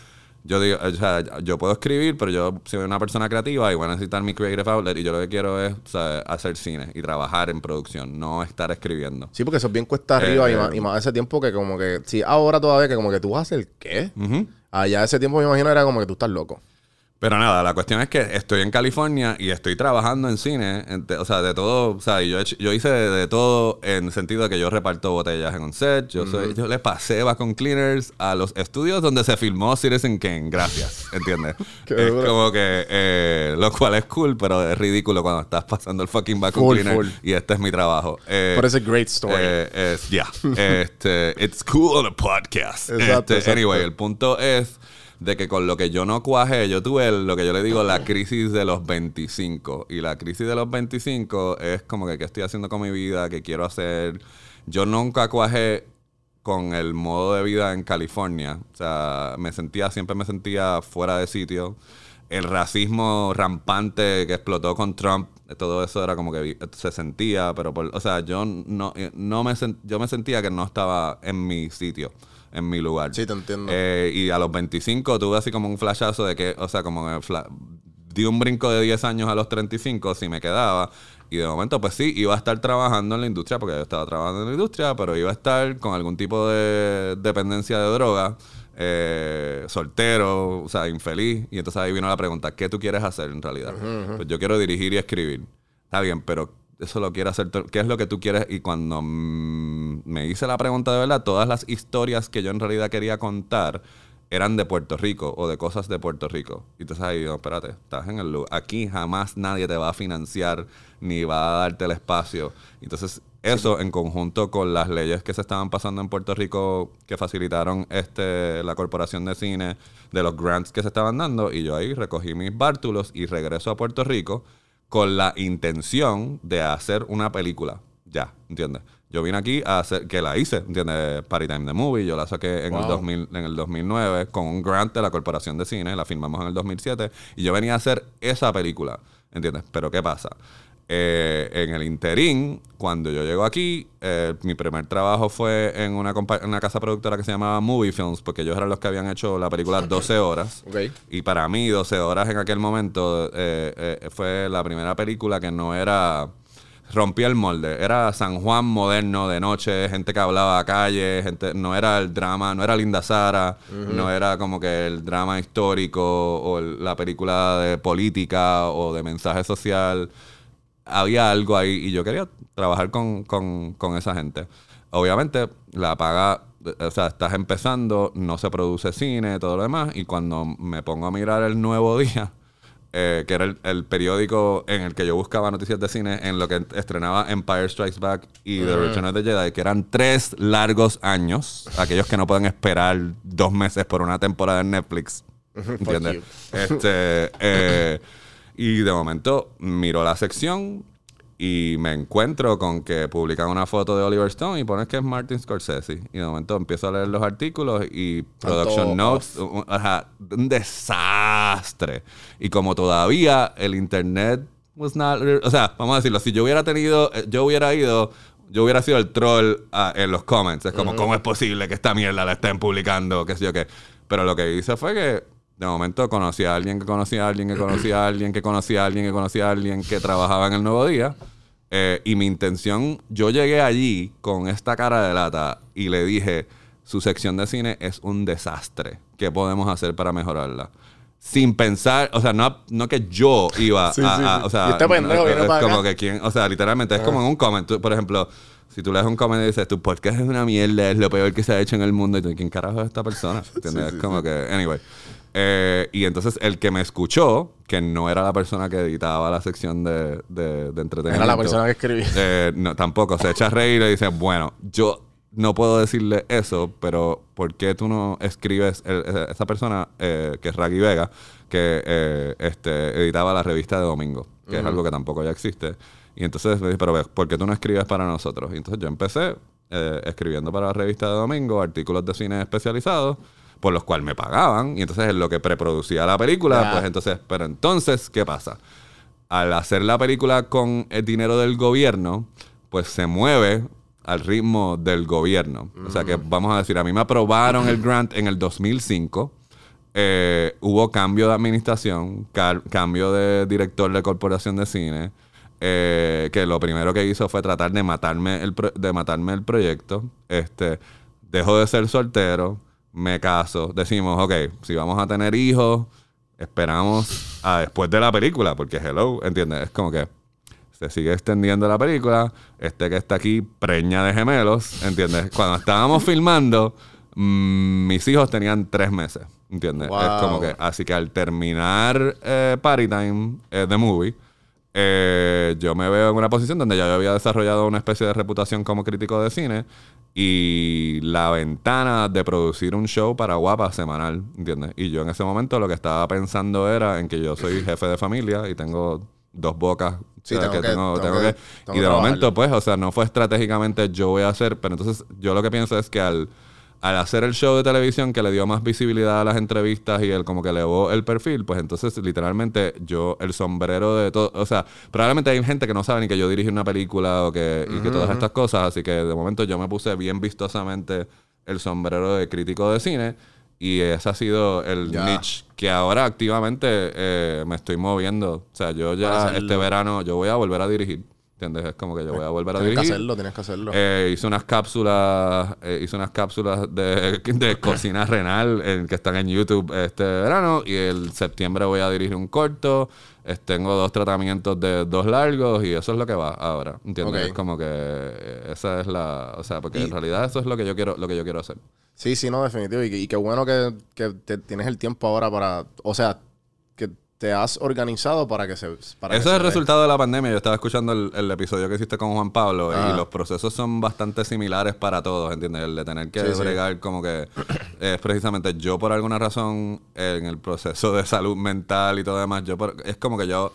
Yo digo, o sea, yo puedo escribir, pero yo soy una persona creativa y voy a necesitar mi creative outlet. Y yo lo que quiero es o sea, hacer cine y trabajar en producción, no estar escribiendo. Sí, porque eso es bien cuesta arriba Eh, y, más, y más ese tiempo que como que... Sí, ahora todavía que como que tú vas a hacer qué. Ujú. Allá ese tiempo me imagino era como que tú estás loco. Pero nada, la cuestión es que estoy en California y estoy trabajando en cine, en o sea, de todo, o sea, yo, he hecho- yo hice de, de todo en el sentido de que yo reparto botellas en un set, yo soy, yo le pasé vacuum cleaners a los estudios donde se filmó Citizen Kane, gracias, ¿entiendes? [laughs] Es duro. como que, eh, lo cual es cool, pero es ridículo cuando estás pasando el fucking vacuum Full, cleaner full. y este es mi trabajo. Eh, But it's a great story. eh, es, ya. [laughs] este, it's cool on a podcast. Exacto, Este, exacto. Anyway, el punto es de que con lo que yo no cuajé, yo tuve lo que yo le digo la crisis de los 25. Y la crisis de los 25 es como que qué estoy haciendo con mi vida, qué quiero hacer. Yo nunca cuajé con el modo de vida en California. O sea, me sentía, siempre me sentía fuera de sitio. El racismo rampante que explotó con Trump, todo eso era como que vi- se sentía, pero por, o sea, yo no, eh, no me yo me sentía que no estaba en mi sitio, en mi lugar. Sí, te entiendo. Eh, y a los 25 tuve así como un flashazo de que, o sea, como que fla- di un brinco de 10 años a los 35 si me quedaba. Y de momento, pues sí, iba a estar trabajando en la industria, porque yo estaba trabajando en la industria, pero iba a estar con algún tipo de dependencia de droga, eh, soltero, o sea, infeliz. Y entonces ahí vino la pregunta, ¿qué tú quieres hacer en realidad? Pues yo quiero dirigir y escribir. está bien, pero eso lo quiere hacer, ¿qué es lo que tú quieres? Y cuando me hice la pregunta de verdad, todas las historias que yo en realidad quería contar eran de Puerto Rico o de cosas de Puerto Rico. Y entonces ahí digo, espérate, estás en el lugar. Aquí jamás nadie te va a financiar ni va a darte el espacio. Entonces, eso en conjunto con las leyes que se estaban pasando en Puerto Rico que facilitaron este la corporación de cine de los grants que se estaban dando y yo ahí recogí mis bártulos y regreso a Puerto Rico con la intención de hacer una película. Ya, ¿entiendes? Yo vine aquí a hacer, que la hice, ¿entiendes? Party Time the Movie, yo la saqué en, el Wow. 2000, en el 2009 con un grant de la Corporación de Cine, la filmamos en el 2007 y yo venía a hacer esa película, ¿entiendes? Pero ¿qué pasa? Eh, en el interín, cuando yo llego aquí, eh, mi primer trabajo fue en una, una casa productora que se llamaba Movie Films, porque ellos eran los que habían hecho la película 12 horas. Ok. Y para mí, 12 horas en aquel momento eh, eh, fue la primera película que no era. Rompía el molde. Era San Juan moderno de noche, gente que hablaba a calle, gente, no era el drama, no era Linda Sara, no era como que el drama histórico o el- la película de política o de mensaje social. Había algo ahí y yo quería trabajar con, con- con esa gente. Obviamente, la paga, o sea, estás empezando, no se produce cine, todo lo demás, y cuando me pongo a mirar el nuevo [laughs] día, eh, que era el, el periódico en el que yo buscaba noticias de cine, en lo que estrenaba Empire Strikes Back y The Return of the Jedi, que eran tres largos años, aquellos que no pueden esperar dos meses por una temporada en Netflix. [laughs] ¿Entiendes? Este, eh, [laughs] y de momento miro la sección y me encuentro con que publican una foto de Oliver Stone y pones que es Martin Scorsese. Y de momento empiezo a leer los artículos y Production Notes, un, ajá, un desastre. Y como todavía el internet was not, o sea, vamos a decirlo, si yo hubiera tenido, eh, yo hubiera ido, yo hubiera sido el troll ah, en los comments. Es como, ¿cómo es posible que esta mierda la estén publicando? ¿Qué sé yo qué? Pero lo que hice fue que de momento conocí a alguien que conocía a alguien que conocía a alguien que conocía a alguien que conocía a alguien que trabajaba en el Nuevo Día. Eh, y mi intención, yo llegué allí con esta cara de lata y le dije, su sección de cine es un desastre. ¿Qué podemos hacer para mejorarla? Sin pensar, o sea, no, no que yo iba Sí, a, sí, a- sí. o sea, este pendejo es para como acá. que quien, o sea, literalmente es como en un comment, Tú, por ejemplo, si tú lees un comment y dices, tu podcast es una mierda, es lo peor que se ha hecho en el mundo, y tú, ¿quién carajo es esta persona? ¿Entiendes? es como que, anyway. Eh, y entonces el que me escuchó, que no era la persona que editaba la sección de, de, de entretenimiento. Era la persona que escribía. Eh, no, tampoco. Se echa a reír y le dice, bueno, yo no puedo decirle eso, pero ¿por qué tú no escribes? el- esa- esa persona, eh, que es Raggy Vega, que eh, este, editaba la revista de Domingo, que es algo que tampoco ya existe. Y entonces me dice, pero ¿por qué tú no escribes para nosotros? Y entonces yo empecé eh, escribiendo para la revista de Domingo artículos de cine especializados por los cuales me pagaban. Y entonces en lo que preproducía la película, pues entonces, pero entonces, ¿qué pasa? al hacer la película con el dinero del gobierno, pues se mueve al ritmo del gobierno. O sea que vamos a decir, a mí me aprobaron el grant en el 2005. eh, hubo cambio de administración, cambio de director de corporación de cine, eh, que lo primero que hizo fue tratar de matarme el, de matarme el proyecto. Este, dejo de ser soltero, me caso, decimos, ok, si vamos a tener hijos, esperamos a después de la película, porque hello, ¿entiendes? Es como que se sigue extendiendo la película, este que está aquí preña de gemelos, ¿entiendes? Cuando estábamos [laughs] filmando, mm, mis hijos tenían tres meses, ¿entiendes? Wow. Es como que, así que al terminar eh, Party Time, eh, The Movie, eh, yo me veo en una posición donde ya yo había desarrollado una especie de reputación como crítico de cine y la ventana de producir un show para Guapa semanal, ¿entiendes? Y yo en ese momento lo que estaba pensando era en que yo soy jefe de familia y tengo dos bocas. Sí, o sea, tengo que- tengo- tengo tengo que- que- tengo y de momento, pues, o sea, no fue estratégicamente yo voy a hacer, pero entonces yo lo que pienso es que al, al hacer el show de televisión que le dio más visibilidad a las entrevistas y él como que elevó el perfil, pues entonces literalmente yo, el sombrero de todo, o sea, probablemente hay gente que no sabe ni que yo dirigí una película o que, y que todas estas cosas, así que de momento yo me puse bien vistosamente el sombrero de crítico de cine y ese ha sido el Ya. niche que ahora activamente eh, me estoy moviendo. O sea, yo ya este verano yo voy a volver a dirigir. ¿Entiendes? Es como que yo voy a volver a Tienes que dirigir. hacerlo, tienes que hacerlo. Eh, hice unas cápsulas, eh, hice unas cápsulas de, [laughs] de cocina [laughs] renal en- que están en YouTube este verano y el septiembre voy a dirigir un corto. Eh, tengo dos tratamientos de dos largos y eso es lo que va ahora, ¿entiendes? Es como que eh, esa es la, o sea, porque Y- en realidad eso es lo que yo quiero, lo que yo quiero hacer. Sí, sí, no, definitivo. Y, y qué bueno que, que te- tienes el tiempo ahora para. O sea, que te has organizado para que se. Para que Eso se es el resultado de la pandemia. Yo estaba escuchando el, el episodio que hiciste con Juan Pablo Ah. y los procesos son bastante similares para todos, ¿entiendes? El de tener que Sí, como que [clears throat] es precisamente yo por alguna razón en el proceso de salud mental y todo demás, yo por- es como que yo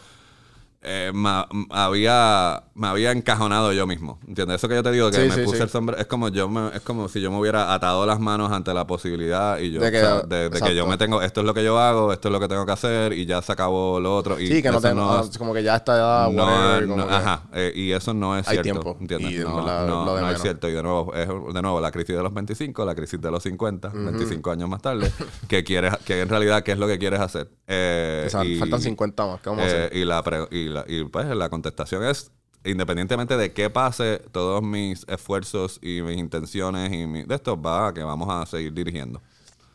eh, ma- m- había me había encajonado yo mismo, ¿entiendes? Eso que yo te digo que Sí, me sí, puse sí. el sombrero, es como yo me- es como si yo me hubiera atado las manos ante la posibilidad y yo De que- o sea, de, de que yo me tengo esto es lo que yo hago, esto es lo que tengo que hacer y ya se acabó lo otro y Sí, que no te. no, es- como que ya está. No, whatever, como no, que- ajá, eh, y eso no es Hay cierto, tiempo. ¿entiendes? Y no, no, lo de no es cierto. Y de nuevo, es de nuevo la crisis de los 25, la crisis de los 50, 25 años más tarde, [laughs] que quieres, que en realidad, ¿qué es lo que quieres hacer? Eh, O sea, y- faltan 50 más. ¿Qué vamos a eh, hacer? y, la pre- y, la- y, pues la contestación es, independientemente de qué pase, todos mis esfuerzos y mis intenciones y de esto va a que vamos a seguir dirigiendo.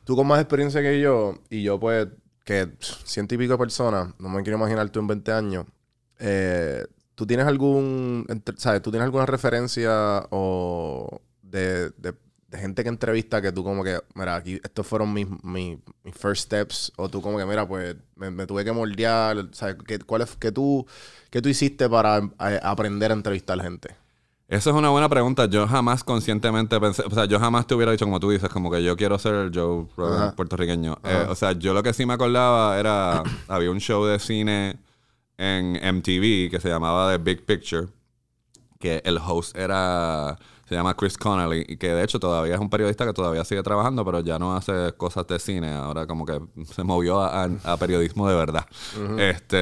Tú con más experiencia que yo, y yo pues, que ciento y pico de personas, no me quiero imaginar tú en 20 años, eh, ¿tú tienes algún, sabes, tú tienes alguna referencia o de- de gente que entrevista que tú como que, mira, aquí estos fueron mis, mis, mis first steps, o tú como que, mira, pues me, me tuve que moldear, ¿sabes? ¿Qué, cuál es, qué tú, qué tú hiciste para eh, aprender a entrevistar gente? Esa es una buena pregunta. Yo jamás conscientemente pensé, o sea, yo jamás te hubiera dicho, como tú dices, como que yo quiero ser el Joe Rogan Ajá. puertorriqueño. Eh, o sea, yo lo que sí me acordaba era, [coughs] había un show de cine en MTV que se llamaba The Big Picture, que el host era, se llama Chris Connelly, y que de hecho todavía es un periodista que todavía sigue trabajando, pero ya no hace cosas de cine, ahora como que se movió a, a- a periodismo de verdad. Este,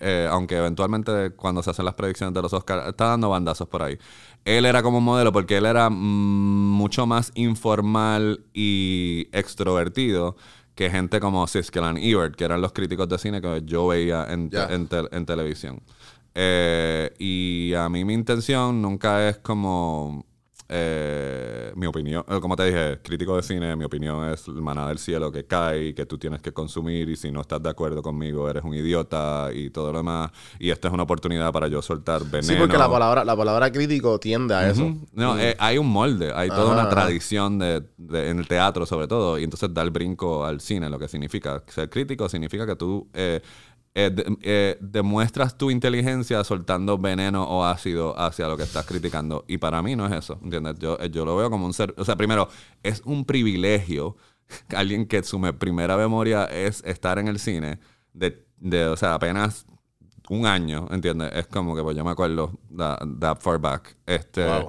eh, aunque eventualmente cuando se hacen las predicciones de los Oscars, está dando bandazos por ahí. Él era como modelo porque él era mm, mucho más informal y extrovertido que gente como Siskel y Ebert, que eran los críticos de cine que yo veía en, te- en televisión. Eh, y a mí mi intención nunca es como eh, mi opinión, eh, como te dije, crítico de cine, mi opinión es el maná del cielo que cae y que tú tienes que consumir y si no estás de acuerdo conmigo eres un idiota y todo lo demás. Y esta es una oportunidad para yo soltar veneno. Sí, porque la palabra, la palabra crítico tiende a eso. Ujú. No, eh, hay un molde, hay toda Ajá, una ajá. tradición de, de- en el teatro sobre todo, y entonces dar brinco al cine, lo que significa ser crítico significa que tú eh, eh, de- eh, demuestras tu inteligencia soltando veneno o ácido hacia lo que estás criticando. Y para mí no es eso, ¿entiendes? Yo, eh, yo lo veo como un ser, o sea, primero, es un privilegio [laughs] alguien que su me- primera memoria es estar en el cine, de, de, o sea, apenas un año, ¿entiendes? Es como que, pues yo me acuerdo, that, that far back. Este, Wow.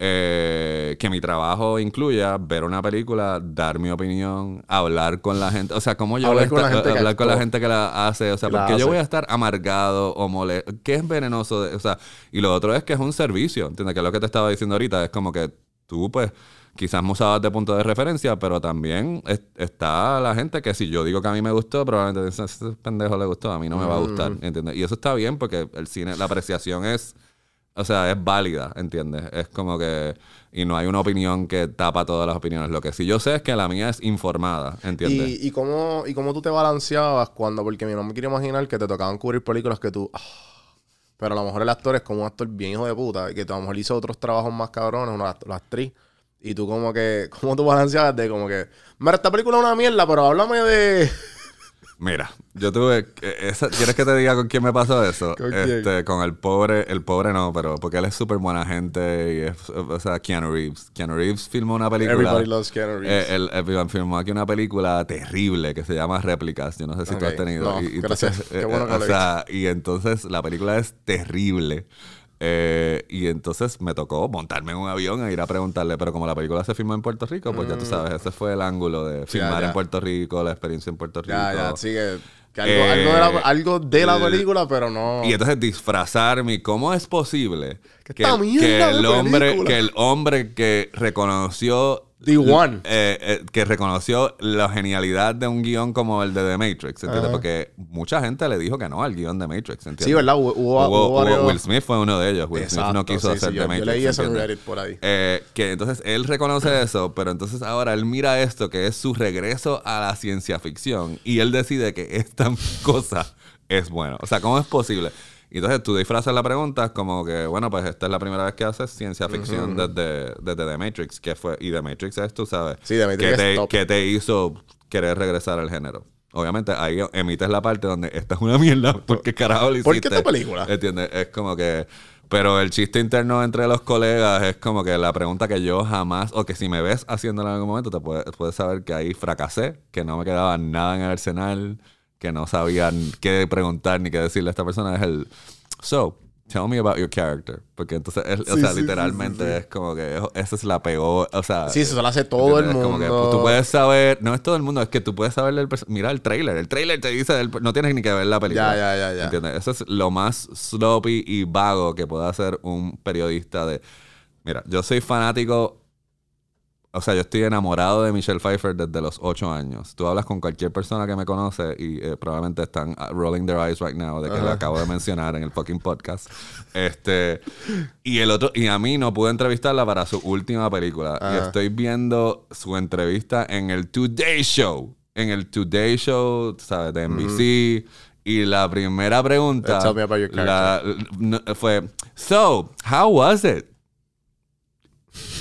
Eh, que mi trabajo incluya ver una película, dar mi opinión, hablar con la gente. O sea, ¿cómo yo Hablar voy a con la estar- gente que hablar con la gente que la hace? O sea, Que la porque yo voy a estar amargado o molesto. ¿Qué es venenoso? o sea, y lo otro es que es un servicio, ¿entiendes? Que es lo que te estaba diciendo ahorita. Es como que tú, pues, quizás me usabas de punto de referencia, pero también es- está la gente que si yo digo que a mí me gustó, probablemente dicen, ese pendejo le gustó, a mí no me va a gustar, ¿entiendes? Y eso está bien porque el cine, la apreciación es, o sea, es válida, ¿entiendes? Es como que, y no hay una opinión que tapa todas las opiniones. Lo que sí yo sé es que la mía es informada, ¿entiendes? ¿Y, y, cómo, ¿Y cómo tú te balanceabas cuando, porque no me quiero imaginar que te tocaban cubrir películas que tú... ah, pero a lo mejor el actor es como un actor bien hijo de puta, y que a lo mejor hizo otros trabajos más cabrones, una, actriz. Y tú como que, [laughs] ¿cómo tú balanceabas de como que, mira, esta película es una mierda, pero háblame de... Mira, yo tuve. eh, esa- ¿Quieres que te diga con quién me pasó eso? ¿Con quién? Este, con el pobre, el pobre no, pero porque él es súper buena gente y es, o sea, Keanu Reeves. Keanu Reeves filmó una película. Everybody loves Keanu Reeves. Eh, él, él filmó aquí una película terrible que se llama Réplicas. Yo no sé si tú Ok, has tenido. no, y, y gracias. entonces, Qué eh, bueno que o lo sea, y entonces la película es terrible. Eh, y entonces me tocó montarme en un avión e ir a preguntarle, pero como la película se filmó en Puerto Rico, pues ya tú sabes, ese fue el ángulo de filmar Mm. ya. en Puerto Rico, la experiencia en Puerto Rico. ya, ya, sí que, que algo, Eh, algo, de la, algo de la el- película, pero no... Y entonces disfrazarme. ¿Cómo es posible que, el hombre, película? que el hombre que reconoció The One. eh, eh, que reconoció la genialidad de un guion como el de The Matrix, ¿entiendes? Ajá. porque mucha gente le dijo que no al guion de Matrix, ¿entiendes? Sí, ¿verdad? Hubo, hubo, Hubo- hubo hubo- varios- Will Smith fue uno de ellos. Will Smith no quiso sí, hacer sí, The Matrix. yo leí eso en. Reddit por ahí. Eh, que entonces él reconoce [laughs] eso, pero entonces ahora él mira esto que es su regreso a la ciencia ficción y él decide que esta [laughs] cosa es bueno. O sea, ¿cómo es posible? Y entonces tú disfrazas la pregunta como que, bueno, pues esta es la primera vez que haces ciencia ficción desde, desde The Matrix, que fue, y The Matrix es, tú sabes, Sí, The Matrix que es te, top. que te hizo querer regresar al género. Obviamente ahí emites la parte donde esta es una mierda, porque carajo ¿Por hiciste. qué esta película? ¿Entiendes? Es como que. Pero el chiste interno entre los colegas es como que la pregunta que yo jamás, o que si me ves haciéndola en algún momento, te puedes, puedes saber que ahí fracasé, que no me quedaba nada en el arsenal, que no sabían qué preguntar ni qué decirle a esta persona. Es el. So, tell me about your character. Porque entonces, es- o Sí, sea, sí, literalmente sí, sí. es como que esa es la peor. O sea. Sí, eso lo hace todo el ¿entiendes? Como que mundo. tú puedes saber, no es todo el mundo, es que tú puedes saber del Mira el trailer, el trailer te dice, del- no tienes ni que ver la película. Ya, ya, ya, ya. ¿Entiendes? Eso es lo más sloppy y vago que puede hacer un periodista de... Mira, yo soy fanático... O sea, yo estoy enamorado de Michelle Pfeiffer desde los ocho años. Tú hablas con cualquier persona que me conoce y eh, probablemente están uh, rolling their eyes right now de que lo acabo de mencionar en el fucking podcast. Este... Y el otro... Y a mí no pude entrevistarla para su última película. Y Ajá. estoy viendo su entrevista en el Today Show. En el Today Show, ¿sabes? De NBC. Y la primera pregunta Tell me about your la- no- fue, So, how was it?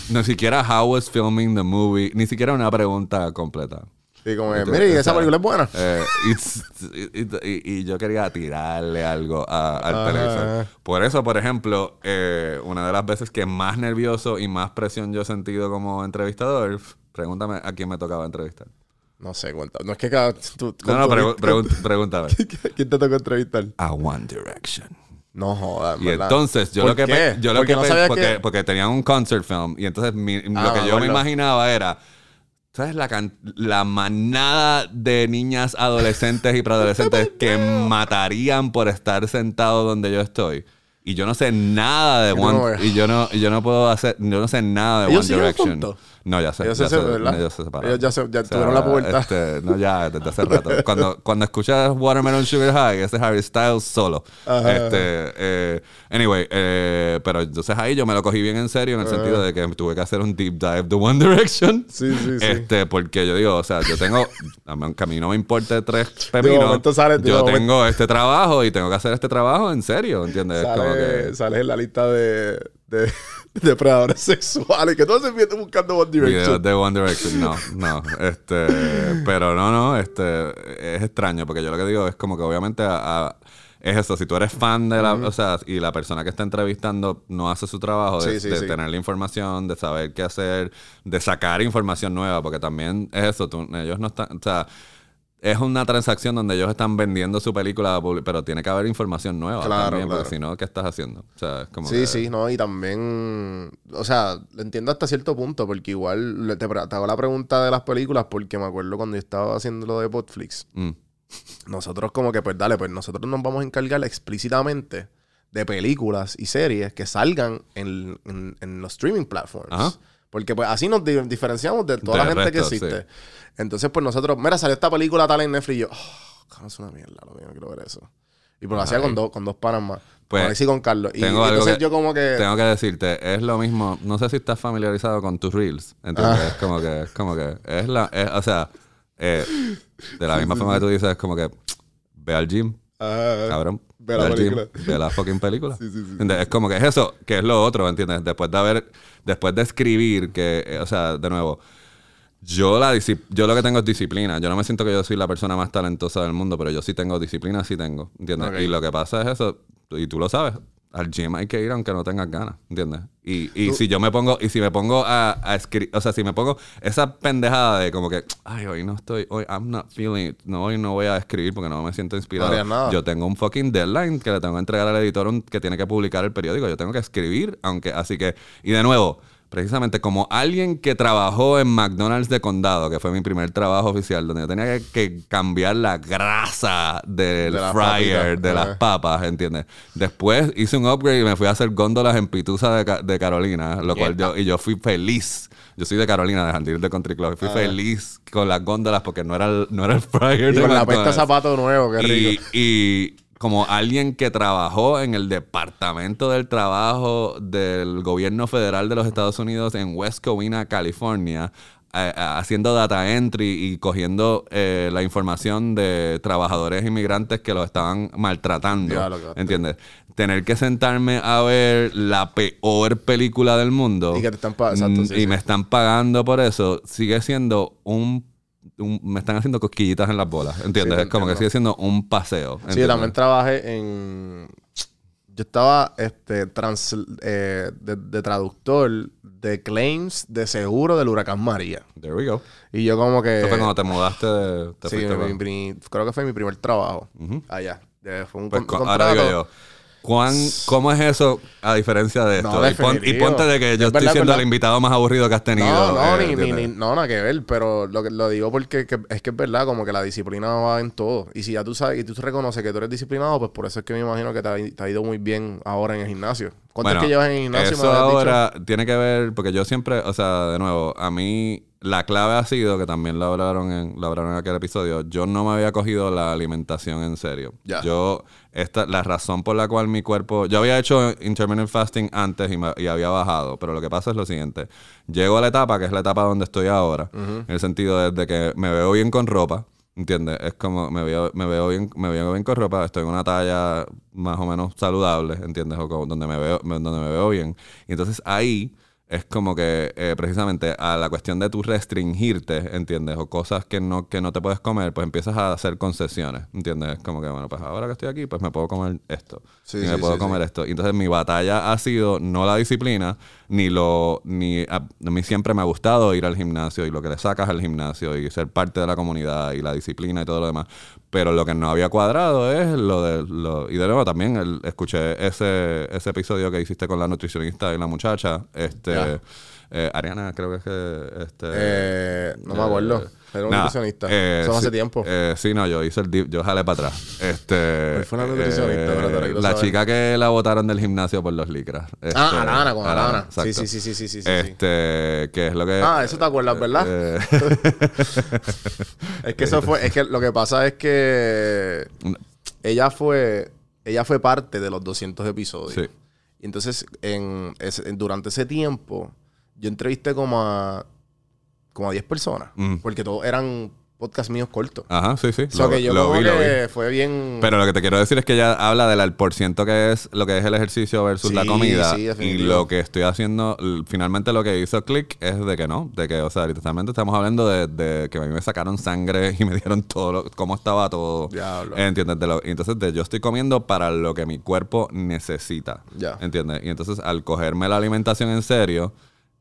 Ni siquiera how was filming the movie. Ni siquiera una pregunta completa. Sí, como que, Entonces, mire, ¿y o esa sea, película es buena? Eh, it's- y, y- y yo quería tirarle algo a- al televisor. Por eso, por ejemplo, eh, una de las veces que más nervioso y más presión yo he sentido como entrevistador, pregúntame a quién me tocaba entrevistar. No sé, cuenta. No es que cada... tú- No, no, pregu- pregun- pregúntame. [laughs] ¿Quién te tocó entrevistar? A One Direction. No jodas, Y entonces yo ¿Por lo que qué? yo lo Porque que no sabía porque, que- porque tenían un concert film y entonces mi- Ah, lo que me yo me imaginaba era ¿Sabes la, can- la manada de niñas adolescentes y preadolescentes [laughs] que matarían por estar sentado donde yo estoy? Y yo no sé nada de One que- y yo no y yo no puedo hacer yo no sé nada de ¿Ellos One Direction. No, ya sé. Ellos ya se- ellos se separaron. Ellos ya se- ya O sea, tuvieron la pubertad. este, no, ya desde hace rato. [laughs] Cuando, cuando escuchas Watermelon Sugar High, ese es Harry Styles solo. Ajá. Este, eh, anyway, eh, pero entonces ahí yo me lo cogí bien en serio en el sentido de que tuve que hacer un deep dive de One Direction. Sí, sí, sí. Este, porque yo digo, o sea, yo tengo, aunque a mí no me importe tres pepinos, sale- yo momento- tengo este trabajo y tengo que hacer este trabajo en serio, ¿entiendes? Es como Sale, que sales en la lista de, de [laughs] depredadores sexuales. Que todos se vienen buscando One Direction. de One Direction, no, no, este, pero no, no, este, es extraño porque yo lo que digo es como que obviamente a- a- es eso, si tú eres fan de la, o sea, y la persona que está entrevistando no hace su trabajo de, Sí, sí, de sí. tener la información, de saber qué hacer, de sacar información nueva, porque también es eso, tú- ellos no están, o sea, es una transacción donde ellos están vendiendo su película, pero tiene que haber información nueva Claro, también, porque claro. si no, ¿qué estás haciendo? O sea, es como Sí, que- sí, no, y también, o sea, lo entiendo hasta cierto punto, porque igual te, hago la pregunta de las películas, porque me acuerdo cuando yo estaba haciendo lo de Podflix, Mm. nosotros como que, pues dale, pues nosotros nos vamos a encargar explícitamente de películas y series que salgan en, en- en los streaming platforms. Ajá. Porque pues así nos di- diferenciamos de toda la gente resto, que existe. sí. Entonces, pues nosotros, mira, salió esta película tal en Netflix y yo, oh, es una mierda, lo yo no quiero ver eso. Y pues lo hacía con dos, con dos panas más. Pues, con y con Carlos. Y, tengo y algo entonces que- yo como que... Tengo que decirte, es lo mismo. No sé si estás familiarizado con tus reels. ¿Entiendes? Ah. Es como que, es como que, es la, es- o sea, eh, de la misma forma que tú dices, es como que, ve al gym, Ah, cabrón. Ve la al gym, película. ve la fucking película. [laughs] Sí, sí, sí. Es como que es eso, que es lo otro, ¿entiendes? Después de haber, después de escribir, que, o sea, de nuevo, yo, la yo lo que tengo es disciplina. Yo no me siento que yo soy la persona más talentosa del mundo, pero yo sí tengo disciplina, sí tengo. ¿Entiendes? Y lo que pasa es eso, y tú lo sabes, al gym hay que ir aunque no tengas ganas, ¿entiendes? Y, y si yo me pongo, y si me pongo a, a escribir, o sea, si me pongo esa pendejada de como que, ay, hoy no estoy, hoy I'm not feeling it, no, hoy no voy a escribir porque no me siento inspirado. Yo tengo un fucking deadline que le tengo que entregar al editor un- que tiene que publicar el periódico. Yo tengo que escribir, aunque, así que, y de nuevo, precisamente como alguien que trabajó en McDonald's de Condado, que fue mi primer trabajo oficial, donde yo tenía que, que cambiar la grasa del De fryer, de las ajá. papas, ¿entiendes? Después hice un upgrade y me fui a hacer góndolas en Pitusa de, Ca- de Carolina, lo cual yo, y yo fui feliz. Yo soy de Carolina, de Jandir de Country Club. y Fui feliz con las góndolas porque no era el, no era el fryer Y de con la pesta McDonald's. zapato nuevo, qué Y, rico. y como alguien que trabajó en el Departamento del Trabajo del Gobierno Federal de los Estados Unidos en West Covina, California, eh, eh, haciendo data entry y cogiendo eh, la información de trabajadores inmigrantes que los estaban maltratando. Qué hostia. ¿Entiendes? Tener que sentarme a ver la peor película del mundo Y que te están exacto, mm, sí, y sí. me están pagando por eso, sigue siendo un, un- me están haciendo cosquillitas en las bolas, ¿entiendes? es como que sigue siendo un paseo. Sí, también trabajé en. Yo estaba este, trans- eh, de, de traductor de claims de seguro del huracán María. There we go. Y yo, como que. Eso fue cuando te mudaste de... Te sí, mi- mi- creo que fue mi primer trabajo allá. Eh, Fue un Pues, con- co- ahora digo yo, ¿cuán, ¿cómo es eso a diferencia de esto? No, y, pon- y definitivo. ponte de que yo Es estoy verdad, siendo verdad. el invitado más aburrido que has tenido. No, no, eh, ni, ni, no, nada que ver, pero lo, que- lo digo porque que- es que es verdad, como que la disciplina va en todo. Y si ya tú sabes y tú reconoces que tú eres disciplinado, pues por eso es que me imagino que te ha, te ha ido muy bien ahora en el gimnasio. ¿Cuánto Bueno, es que llevas en gimnasio? Eso dicho? ahora tiene que ver, porque yo siempre, o sea, de nuevo, a mí la clave ha sido, que también lo hablaron en, lo hablaron en aquel episodio, yo no me había cogido la alimentación en serio. Ya. Yo, esta, la razón por la cual mi cuerpo, yo había hecho intermittent fasting antes y, me- y había bajado, pero lo que pasa es lo siguiente, llego a la etapa, que es la etapa donde estoy ahora, en el sentido de que me veo bien con ropa, ¿Entiendes? Es como me veo, me veo bien, me veo bien con ropa, estoy en una talla más o menos saludable, ¿entiendes? O como donde me veo, donde me veo bien. Y entonces ahí es como que eh, precisamente a la cuestión de tú restringirte, ¿entiendes? O cosas que no, que no te puedes comer, pues empiezas a hacer concesiones, ¿entiendes? Es como que, bueno, pues ahora que estoy aquí, pues me puedo comer esto. Sí, y me sí, puedo sí, comer esto. Y entonces mi batalla ha sido no la disciplina, ni lo, ni a, a mí siempre me ha gustado ir al gimnasio y lo que le sacas al gimnasio y ser parte de la comunidad y la disciplina y todo lo demás. Pero lo que no había cuadrado es lo de lo, y de nuevo también el- escuché ese, ese episodio que hiciste con la nutricionista y la muchacha, este. Eh, Ariana, creo que es que este Eh, no me acuerdo. Era un nutricionista. eh, Eso hace tiempo. eh, sí, no, yo hice el dip- yo jalé para atrás. Este, ¿Cuál fue la nutricionista? Quiero la chica que la botaron del gimnasio por los licras. Este, ah, Alana, con Alana. exacto. Sí, sí, sí, sí, sí, sí, sí. Este, que es lo que. Ah, eso te acuerdas, ¿verdad? eh, [laughs] Es que eso fue, es que lo que pasa es que ella fue, ella fue parte de los 200 episodios. Sí. Y entonces, en- durante ese tiempo, yo entrevisté como a, como a 10 personas. Mm. Porque todos eran podcasts míos cortos. Ajá, sí, sí. O sea, lo, que yo lo como vi, lo vi. fue bien... Pero lo que te quiero decir es que ella habla del por ciento que es lo que es el ejercicio versus la Sí, comida. sí, y lo que estoy haciendo, finalmente lo que hizo Click es de que no, de que, o sea, literalmente estamos hablando de, de que a mí me sacaron sangre [laughs] y me dieron todo, lo- cómo estaba todo. Diablo. ¿Entiendes? De lo- y entonces de, yo estoy comiendo para lo que mi cuerpo necesita. Ya. ¿Entiendes? Y entonces al cogerme la alimentación en serio,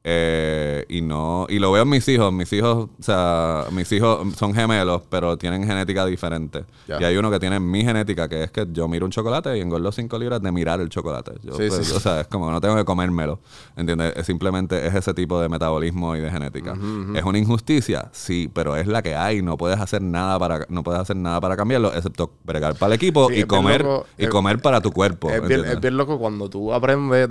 eh, y no y lo veo en mis hijos. Mis hijos o sea mis hijos son gemelos pero tienen genética diferente. Y hay uno que tiene mi genética que es que yo miro un chocolate y engordo 5 libras de mirar el chocolate. Yo, Sí, pues, sí. o sea es como no tengo que comérmelo ¿entiendes? Es simplemente es ese tipo de metabolismo y de genética. Es una injusticia sí pero es la que hay. No puedes hacer nada para no puedes hacer nada para cambiarlo excepto bregar para el equipo Sí, y comer loco. y Es- comer para tu cuerpo es, bien, es bien loco cuando tú aprendes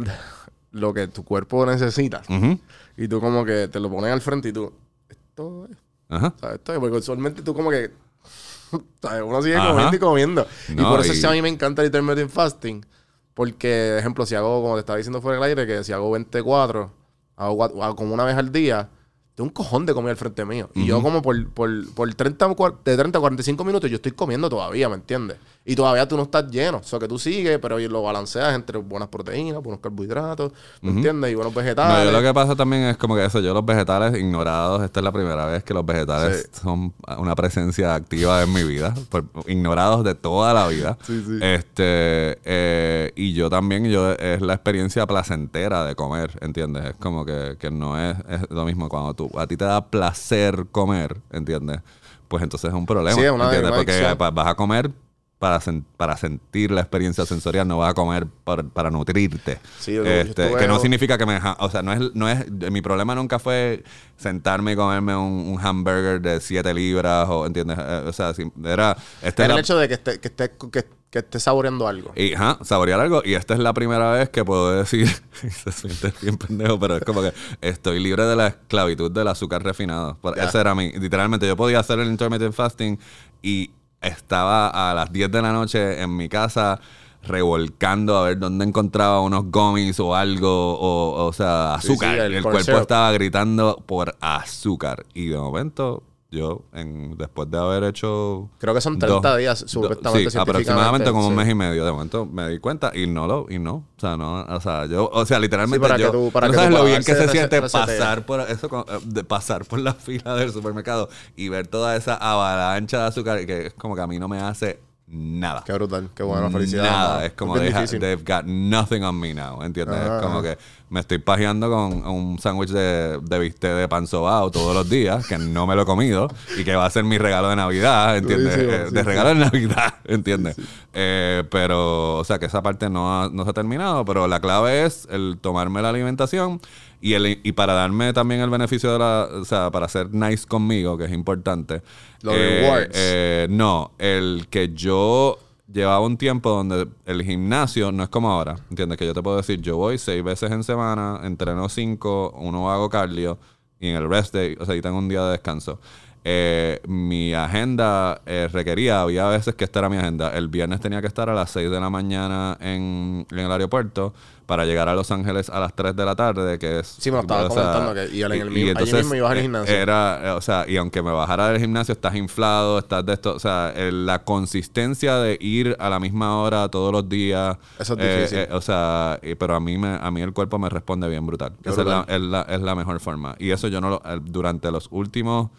lo que tu cuerpo necesita. Ujú. Y tú como que te lo pones al frente y tú... Esto es... Ajá ¿Sabes? Esto es porque usualmente tú como que... [laughs] ¿sabes? Uno sigue Ajá. comiendo y comiendo. y por eso es y- que a mí me encanta el intermittent fasting. Porque, ejemplo, si hago, como te estaba diciendo fuera del aire, que si hago 24, hago, hago como una vez al día, tengo un cojón de comida al frente mío. Y yo como por, por, por 30, o cua- de 30 a 45 minutos yo estoy comiendo todavía, ¿me entiendes? Y todavía tú no estás lleno. O sea, que tú sigues, pero lo balanceas entre buenas proteínas, buenos carbohidratos, ¿me entiendes? Y buenos No, vegetales. yo lo que pasa también es como que eso, yo los vegetales ignorados, esta es la primera vez que los vegetales Sí. son una presencia activa en mi vida, por- ignorados de toda la vida. Sí, sí. Este, eh, y yo también, yo es la experiencia placentera de comer, ¿entiendes? Es como que, que no es, es lo mismo cuando tú, a ti te da placer comer, ¿entiendes? Pues entonces es un problema, Sí, una- ¿entiendes? una Porque vas a comer para, sen- para sentir la experiencia sensorial, no vas a comer por- para nutrirte. Sí, Este, que no significa que me... O sea, no es, no es... Mi problema nunca fue sentarme y comerme un, un hamburger de 7 libras o, ¿entiendes? Eh, O sea, era... Esta es Era el hecho de que esté, que esté, que, que esté saboreando algo. y, ajá, saborear algo. Y esta es la primera vez que puedo decir, [laughs] se siente bien pendejo, pero es como que estoy libre de la esclavitud del azúcar refinado. Ese era mi, literalmente, yo podía hacer el intermittent fasting y estaba a las 10 de la noche en mi casa revolcando a ver dónde encontraba unos gummies o algo, o, o sea, Sí, sí, azúcar. el el cuerpo estaba gritando por azúcar. Y de momento, yo, en, después de haber hecho Creo que son 30 Dos- días, supuestamente, Sí, aproximadamente como un mes y medio. De momento me di cuenta y no lo, y no. O sea, no, o sea, yo, o sea, literalmente Sí, para yo. que tú- para no que sabes lo bien que se siente pasar por eso, eh, de pasar por la [laughs] fila del supermercado y ver toda esa avalancha de azúcar que es como que a mí no me hace nada. Qué brutal, qué bueno, felicidades. Nada, es como they ha- they've got nothing on me now, ¿entiendes? Ajá, es como ajá. que me estoy pajeando con un sándwich de, de bistec de pan sobao todos los días, que no me lo he comido y que va a ser mi regalo de Navidad, ¿entiendes? Eh, sí, de sí. regalo de Navidad, [laughs] ¿entiendes? Eh, pero, o sea, que esa parte no, ha- no se ha terminado, pero la clave es el tomarme la alimentación y, el, y para darme también el beneficio de la, o sea, para ser nice conmigo, que es importante. Los Eh, rewards. eh, no, el que yo llevaba un tiempo donde el gimnasio no es como ahora, ¿entiendes? Que yo te puedo decir, yo voy seis veces en semana, entreno cinco, uno hago cardio y en el rest day, o sea, y tengo un día de descanso. Eh, mi agenda eh, requería, había veces que esta era mi agenda. El viernes tenía que estar a las 6 de la mañana en, en el aeropuerto para llegar a Los Ángeles a las 3 de la tarde, que es... Sí, me lo estaba comentando, que- y en el mismo- allí mismo ibas al eh, gimnasio. era, eh, o sea, y aunque me bajara del gimnasio, estás inflado, estás de esto, o sea, el- la consistencia de ir a la misma hora todos los días. Eso es eh, difícil. eh, o sea, y- pero a mí, me, a mí el cuerpo me responde bien brutal. Qué Esa es la, brutal. es, la, es la mejor forma. Y eso yo no lo, eh, durante los últimos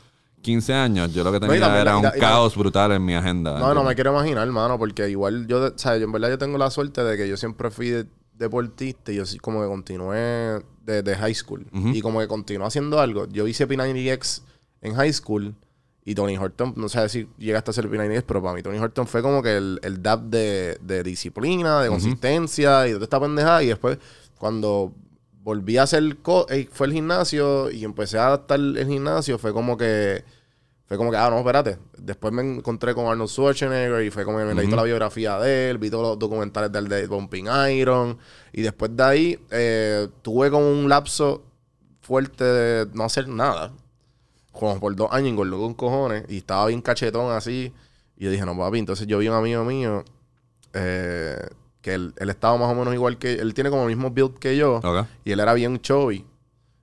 15 años, yo lo que No, tenía también era un y y caos brutal en mi agenda. No, no me quiero imaginar, hermano, porque igual yo, de- o sea, yo en verdad yo tengo la suerte de que yo siempre fui de- deportista y yo sí como que continué desde high school. Y como que continué haciendo algo. Yo hice P90X en high school y Tony Horton, no sé si llegaste a hacer P90X, pero para mí Tony Horton fue como que el, el dab de, de disciplina, de consistencia y de toda esta pendejada. Y después, cuando volví a hacer, co- eh, fue el gimnasio y empecé a adaptar el gimnasio, fue como que... Fue como que, ah, no, espérate. Después me encontré con Arnold Schwarzenegger y fue como que me leí toda la biografía de él, vi todos los documentales del de Bumping Iron. Y después de ahí eh, tuve como un lapso fuerte de no hacer nada. Como por dos años engordó con cojones y estaba bien cachetón así. Y yo dije, no, papi. Entonces yo vi un amigo mío eh, que él, él estaba más o menos igual que... Él tiene como el mismo build que yo. Ok. Y él era bien chubby.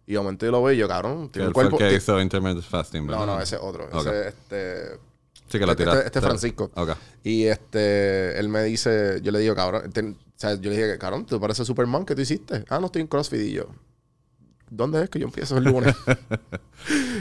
Y de momento yo lo veo y yo, cabrón, tiene el cuerpo... que hizo intermittent fasting, no, no, ese es otro. Ok. Ese, este... Sí, que lo este- tiraste. este Francisco. Ok. Y este, él me dice, yo le digo, cabrón, ten- o sea, yo le dije, cabrón, ¿te parece Superman que tú hiciste? Ah, no estoy en CrossFit. Y yo, ¿dónde es que yo empiezo el lunes? [laughs]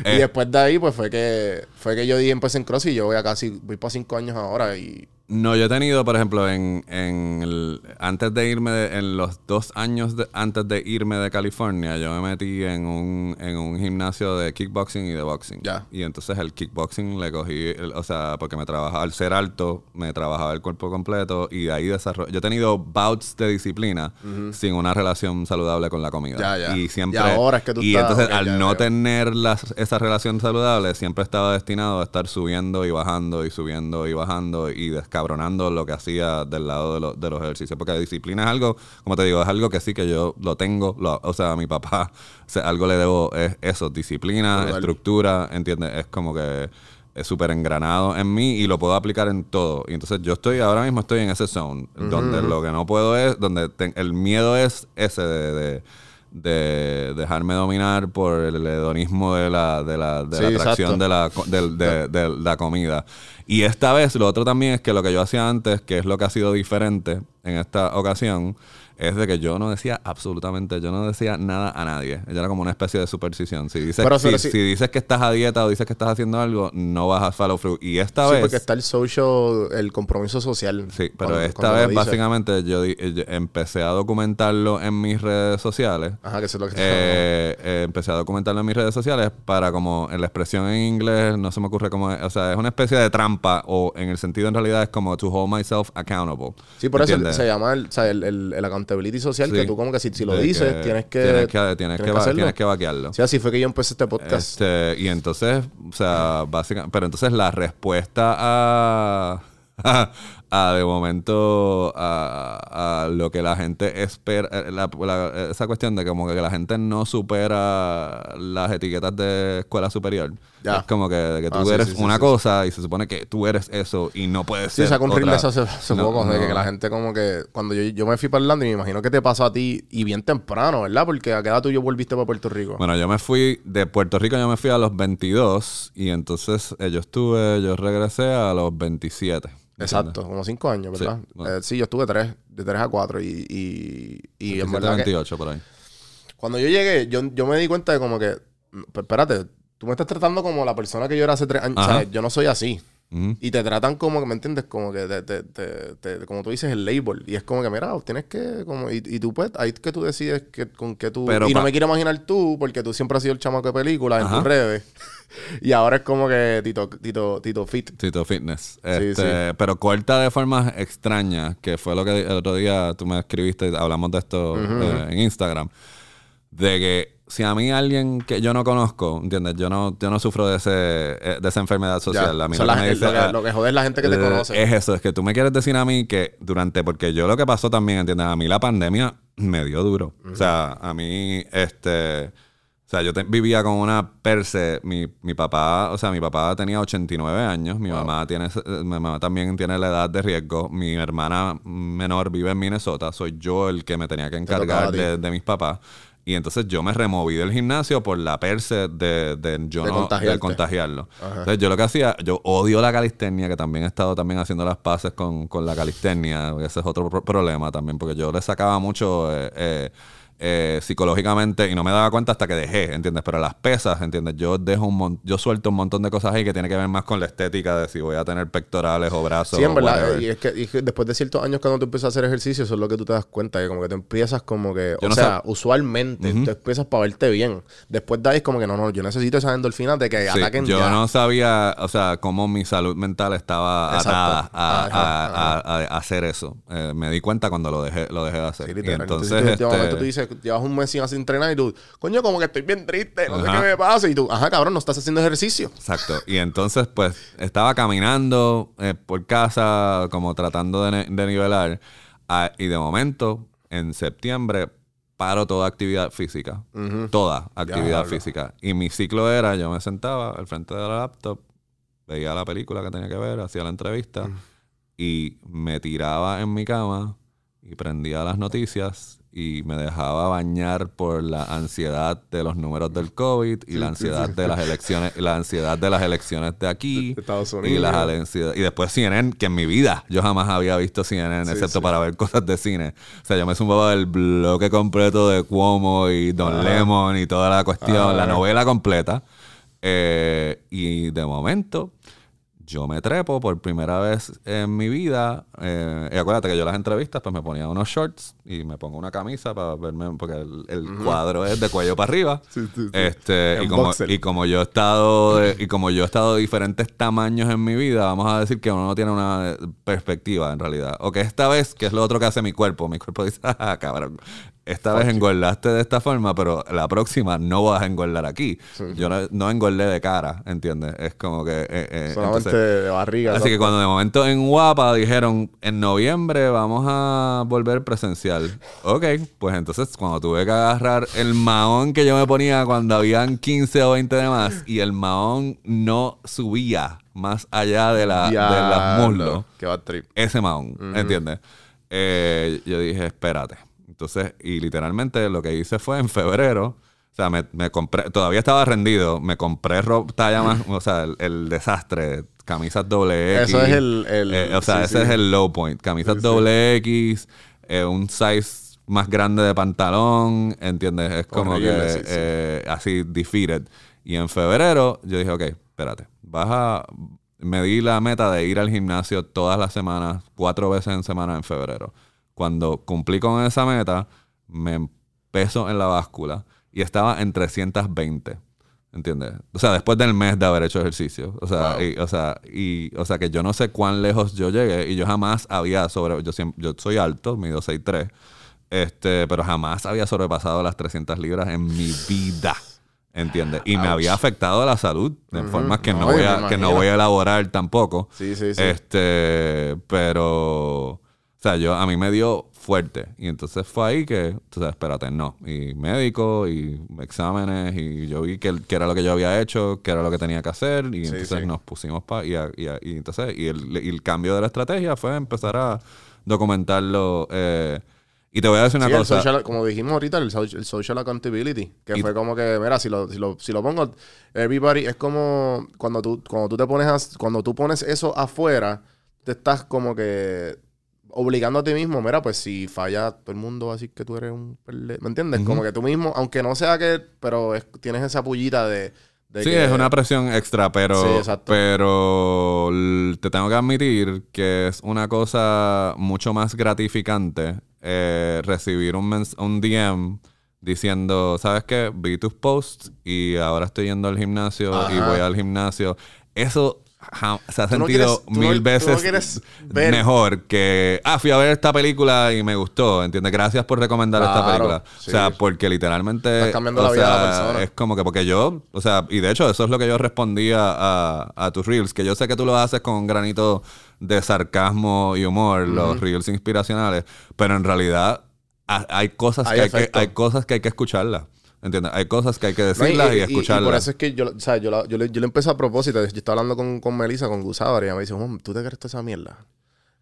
Eh. y después de ahí, pues fue que fue que yo di empecé en CrossFit y yo voy a casi, voy para cinco años ahora y No, yo he tenido, por ejemplo, en, en el- antes de irme, de- en los dos años de- antes de irme de California, yo me metí en un, en un gimnasio de kickboxing y de boxing. Ya. Y entonces el kickboxing le cogí, el- o sea, porque me trabajaba, al ser alto, me trabajaba el cuerpo completo y de ahí desarrollé. Yo he tenido bouts de disciplina sin una relación saludable con la comida. Ya, ya. Y siempre. Y ahora es que tú Y estás- entonces, ok, al ya no tener las- esa relación saludable, siempre estaba destinado a estar subiendo y bajando y subiendo y bajando y descabronando lo que hacía del lado de, lo- de los ejercicios. Porque la disciplina es algo, como te digo, es algo que sí que yo lo tengo. lo- o sea, a mi papá, [laughs] o sea, algo le debo, es eso, disciplina, estructura, ¿entiendes? Es como que es súper engranado en mí y lo puedo aplicar en todo. Y entonces yo estoy, ahora mismo estoy en ese zone, donde lo que no puedo es, donde el miedo es ese de, de- de dejarme dominar por el hedonismo de la, de la, de la Sí, atracción de la, de, de la comida. Y esta vez, lo otro también es que lo que yo hacía antes, que es lo que ha sido diferente en esta ocasión, es de que yo no decía absolutamente, yo no decía nada a nadie. Ella era como una especie de superstición. Si dices, Pero, si, pero sí- si dices que estás a dieta o dices que estás haciendo algo, no vas a follow through. Y esta Sí, vez... porque está el social, el compromiso social. Sí, pero Cuando- esta cuando vez básicamente yo, di- yo empecé a documentarlo en mis redes sociales. Ajá, que eso es lo que Eh, eh, empecé a documentarlo en mis redes sociales para como en la expresión en inglés no se me ocurre cómo es, o sea, es una especie de trampa o en el sentido en realidad es como to hold myself accountable. Sí, por eso se llama el, o sea, el, el- el accountability social, Sí. que tú como que si, si lo De dices, que tienes que... tienes que tienes que, va- tienes que vaquearlo. Sí, así fue que yo empecé este podcast. Este, y entonces, o sea, básicamente, pero entonces la respuesta a, [laughs] a, de momento a, a lo que la gente espera, eh, la- la- esa cuestión de como que la gente no supera las etiquetas de escuela superior. Ya. Es como que, que tú Ah, sí, eres sí, sí, una sí, cosa y se supone que tú eres eso y no puedes Sí, ser saca un reel de eso hace, hace No, poco, de que, la gente como que... Cuando yo, yo me fui para Orlando y me imagino que te pasó a ti y bien temprano, ¿verdad? Porque a qué edad tú yo volviste para Puerto Rico. Bueno, yo me fui de Puerto Rico, yo me fui a los 22 y entonces eh, yo estuve, yo regresé a los 27. Exacto, como cinco años, Sí, ¿verdad? bueno. Eh, Sí, yo estuve tres, de tres a cuatro y, y, y en 27, verdad que 28 por ahí. cuando yo llegué, yo, yo me di cuenta de como que, mm, pues, espérate, tú me estás tratando como la persona que yo era hace tres años, Ajá. ¿sabes? Yo no soy así. Y te tratan como, ¿me entiendes? Como que, te, te- te- te- como tú dices, el label. Y es como que, mira, tienes que, como, y, y tú pues, ahí es que tú decides que, con qué tú... Pero y no me quiero imaginar tú, porque tú siempre has sido el chamaco de películas en tus redes. [laughs] y ahora es como que Tito, Tito, Tito Fit. Tito Fitness. Sí, Este, sí. Pero corta de formas extrañas, que fue lo que el otro día tú me escribiste, hablamos de esto eh, en Instagram, de que si a mí alguien que yo no conozco, ¿entiendes? Yo no, yo no sufro de, ese, eh, de esa enfermedad social. Ya. A mí la me dice, lo, que, lo que jode es la gente que te Eh, conoce. Es eso, es que tú me quieres decir a mí que durante, porque yo lo que pasó también, ¿entiendes? A mí la pandemia me dio duro. O sea, a mí, este, o sea, yo te- vivía con una perse, mi, mi papá, o sea, mi papá tenía 89 años, mi mamá tiene, eh, mi mamá también tiene la edad de riesgo, mi hermana menor vive en Minnesota, soy yo el que me tenía que encargar de, de mis papás. Y entonces yo me removí del gimnasio por la perse de, de yo De no, de contagiarlo. Entonces yo lo que hacía, yo odio la calistenia, que también he estado también haciendo las paces con, con la calistenia. Ese es otro pro- problema también, porque yo le sacaba mucho eh, eh, eh, psicológicamente y no me daba cuenta hasta que dejé, ¿entiendes? Pero las pesas, ¿entiendes? Yo dejo un mon- yo suelto un montón de cosas ahí que tiene que ver más con la estética de si voy a tener pectorales o brazos. Sí, en verdad. Y es, que, y es que después de ciertos años cuando tú empiezas a hacer ejercicio, eso es lo que tú te das cuenta. Que como que te empiezas como que... Yo o no sea, usualmente tú empiezas para verte bien. Después de ahí es como que no, no, yo necesito esas endorfinas de que Sí, ataquen yo ya. no sabía, o sea, cómo mi salud mental estaba Exacto. atada a, Ajá, a- a- a hacer eso. Eh, me di cuenta cuando lo dejé, lo dejé de hacer. Sí, y literal. entonces, momento este, tú dices, llevas un mes sin hacer entrenar y tú, coño, como que estoy bien triste, no sé qué me pasa. Y tú, ajá, cabrón, no estás haciendo ejercicio. Exacto. Y entonces, pues, estaba caminando eh, por casa, como tratando de, de nivelar. ah, y de momento, en septiembre, paro toda actividad física. Toda actividad física. Y mi ciclo era, yo me sentaba al frente de la laptop, veía la película que tenía que ver, hacía la entrevista, y me tiraba en mi cama y prendía las noticias y me dejaba bañar por la ansiedad de los números del COVID y la ansiedad de las elecciones, la ansiedad de las elecciones de aquí De Estados y Unidos. las ansiedad- y después CNN, que en mi vida yo jamás había visto CNN excepto para ver cosas de cine. O sea, yo me zumbaba el bloque completo de Cuomo y Don Lemon y toda la cuestión, la novela completa. Eh, y de momento yo me trepo por primera vez en mi vida. eh, y acuérdate que yo las entrevistas, pues me ponía unos shorts y me pongo una camisa para verme, porque el, el cuadro es de cuello para arriba. Este, y como, y como yo he estado de- y como yo he estado de diferentes tamaños en mi vida, vamos a decir que uno no tiene una perspectiva en realidad. O que esta vez, que es lo otro que hace mi cuerpo, mi cuerpo dice, [laughs] ah, cabrón, esta vez engordaste de esta forma, pero la próxima no vas a engordar aquí. Yo no, no engordé de cara, ¿entiendes? Es como que... eh, eh, Solamente entonces- de barriga. Así que cuando de momento en Guapa dijeron, en noviembre vamos a volver presencial. Ok, pues entonces cuando tuve que agarrar el mahón que yo me ponía cuando habían 15 o 20 de más y el mahón no subía más allá de, la, de las muslos, Qué bad trip. ese mahón, ¿entiendes? Eh, yo dije, espérate. Entonces, y literalmente lo que hice fue en febrero, o sea, me, me compré, todavía estaba rendido, me compré ropa talla más, o sea, el, el desastre, camisas doble X. Eso es el- el- eh, o sea, sí, ese sí. es el low point. Camisas doble X, eh, un size más grande de pantalón, ¿entiendes? Es como Horrible, que eh, así defeated. Y en febrero yo dije, ok, espérate, vas a... Me di la meta de ir al gimnasio todas las semanas, cuatro veces en semana en febrero. Cuando cumplí con esa meta, me peso en la báscula y estaba en 320. ¿Entiendes? O sea, después del mes de haber hecho ejercicio. O sea, Wow. y, o sea, y, o sea, que yo no sé cuán lejos yo llegué y yo jamás había sobre... Yo, siem- yo soy alto, mido 6'3", este, pero jamás había sobrepasado las 300 libras en mi vida. ¿Entiendes? Y me Ouch. había afectado la salud de formas que no, No, voy me a, que no voy a elaborar tampoco. Sí, sí, sí. Este, pero, o sea, yo, a mí me dio fuerte. Y entonces fue ahí que, tú sabes, espérate, no. Y médico, y exámenes, y yo vi que, que era lo que yo había hecho, que era lo que tenía que hacer. Y Sí, entonces sí. nos pusimos para, y, y, y entonces, y el, y el cambio de la estrategia fue empezar a documentarlo. eh, y te voy a decir una Sí, cosa. social- como dijimos ahorita, el, so- el social accountability, que Y- fue como que, mira, si lo, si lo, si lo pongo, everybody, es como cuando tú, cuando tú te pones, a- cuando tú pones eso afuera, te estás como que obligando a ti mismo, mira, pues si falla todo el mundo va a decir que tú eres un ¿me entiendes? Como que tú mismo, aunque no sea que, pero es- tienes esa pullita de, de Sí, que- es una presión extra, pero, Sí, exacto. pero te tengo que admitir que es una cosa mucho más gratificante eh, recibir un, mens- un DM diciendo, ¿sabes qué? Vi tus posts y ahora estoy yendo al gimnasio y voy al gimnasio. Eso ja- se ha no sentido quieres- mil no veces mejor que, ah, fui a ver esta película y me gustó, ¿entiendes? Gracias por recomendar esta película. sí. O sea, porque literalmente... Estás cambiando la vida de la persona. Es como que porque yo, o sea, y de hecho eso es lo que yo respondía a, a tus reels, que yo sé que tú lo haces con un granito de sarcasmo y humor, los reels inspiracionales, pero en realidad ha- hay cosas Hay que hay que, hay cosas que hay que escucharlas. ¿Entiendes? Hay cosas que hay que No, decirlas y, escucharlas. por eso es que yo, o sea, yo, la- yo, le, yo le empecé a propósito. Yo estaba hablando con, con Melissa, con Gusávar, y ella me dice, "Mom, ¿tú te crees toda esa mierda?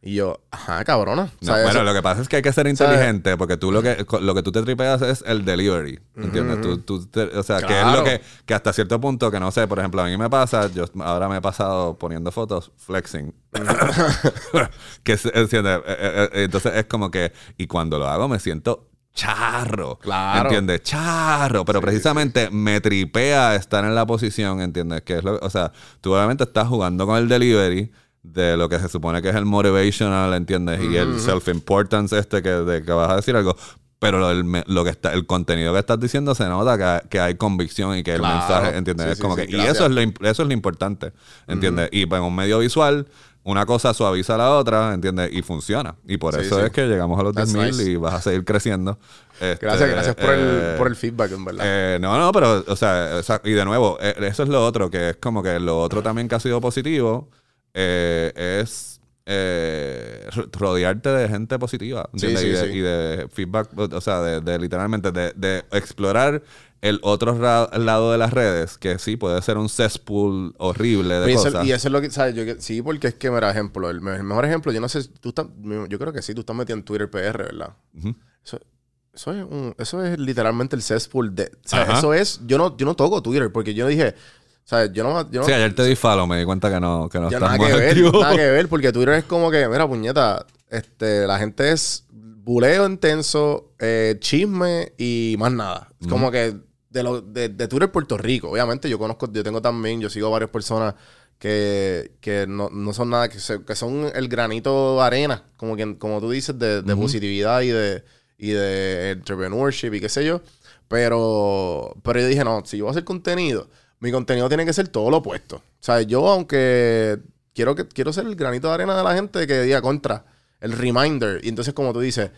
Y yo, ajá, cabrona. No, bueno, eso- lo que pasa es que hay que ser inteligente porque tú lo que, lo que tú te tripeas es el delivery, ¿entiendes? Tú- tú te- o sea, que es Claro. lo que, que hasta cierto punto, que no sé, por ejemplo, a mí me pasa, yo ahora me he pasado poniendo fotos, flexing. [laughs] que ¿entiendes? Eh, eh, eh, Entonces es como que, y cuando lo hago me siento charro. Claro. ¿Entiendes? Charro. Pero precisamente me tripea estar en la posición, ¿entiendes? Que es lo, o sea, tú obviamente estás jugando con el delivery de lo que se supone que es el motivational, ¿entiendes? Y el self-importance este que, de que vas a decir algo. Pero lo, me- lo que está, el contenido que estás diciendo se nota que, que hay convicción y que el Claro. mensaje, ¿entiendes? Sí, es como sí, que, y eso es, lo, eso es lo importante, ¿entiendes? Y pues, en un medio visual, una cosa suaviza a la otra, ¿entiendes? Y funciona. Y por Sí, eso sí. es que llegamos a los That's 10.000 nice. y vas a seguir creciendo. Este, Gracias, gracias por, el, eh, por el feedback, en verdad. eh, no, no, pero, o sea, y de nuevo, eh, eso es lo otro, que es como que lo otro también que ha sido positivo eh, es eh, ro- rodearte de gente positiva, ¿entiendes? Sí, sí, y, de, sí. y de feedback, o sea, de, de literalmente, de, de explorar el otro lado de las redes, que sí puede ser un cesspool horrible de eso- cosas. y eso es lo que, ¿sabes? Yo, sí, porque es que, mira, ejemplo, el, el mejor ejemplo, yo no sé, tú estás, yo creo que sí, tú estás metido en Twitter PR, ¿verdad? Ujú. Eso, eso es un- eso es literalmente el cesspool de, o sea, eso es, yo no, yo no toco Twitter, porque yo dije, ¿sabes? Yo no, yo no Sí, ayer te di follow, me di cuenta que no, que no Ya nada que ver, activo. nada que [laughs] ver, porque Twitter es como que, mira, puñeta, este, la gente es buleo intenso, eh, chisme y más nada. Es Como que de, lo, de, de Twitter Puerto Rico, obviamente yo conozco, yo tengo también, yo sigo a varias personas que, que no, no son nada, que, se- que son el granito de arena, como, que, como tú dices, de, de positividad y de, y de entrepreneurship y qué sé yo. Pero, pero yo dije, no, si yo voy a hacer contenido, mi contenido tiene que ser todo lo opuesto. O sea, yo aunque quiero, que, quiero ser el granito de arena de la gente que diga contra, el reminder. Y entonces, como tú dices,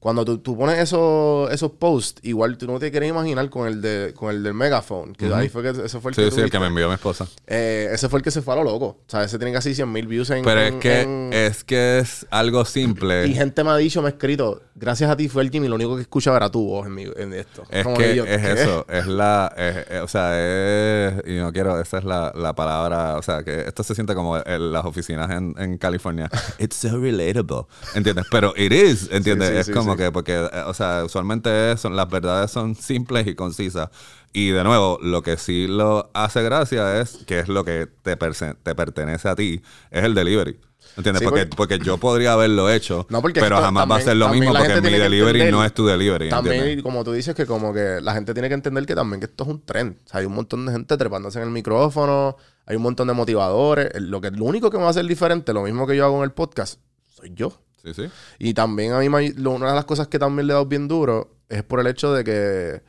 cuando tú, tú pones esos, esos posts, igual tú no te quieres imaginar con el, de, con el del megaphone. Que ahí fue que ese fue el Sí, que sí, el que me envió mi esposa. Eh, ese fue el que se fue a lo loco. O sea, ese tiene casi 100 mil views en... Pero en- es que, en- es que es algo simple. Y gente me ha dicho, me ha escrito, gracias a ti fue el Jimmy, lo único que escuchaba era tu voz en, mi, en esto. Es Como que yo, es ¿qué? eso, es la, es- es- o sea, es, y no quiero, esa es la, la palabra, o sea, que esto se siente como en las oficinas en, en California. [laughs] It's so relatable, ¿entiendes? Pero it is, ¿entiendes? Sí, sí, es como como que, porque, eh, o sea, usualmente son, las verdades son simples y concisas. Y de nuevo, lo que sí lo hace gracia es que es lo que te, pertenece a ti, es el delivery. ¿Entiendes? Sí, porque, porque yo podría haberlo hecho, [clears throat] No, porque pero jamás va a ser lo mismo porque mi delivery entender- no es tu delivery. También, como tú dices, que como que la gente tiene que entender que también que esto es un tren. O sea, hay un montón de gente trepándose en el micrófono, hay un montón de motivadores. El- Lo, que, lo único que me va a hacer diferente, lo mismo que yo hago en el podcast, soy yo. Sí, sí. Y también a mí, lo- una de las cosas que también le he dado bien duro es por el hecho de que,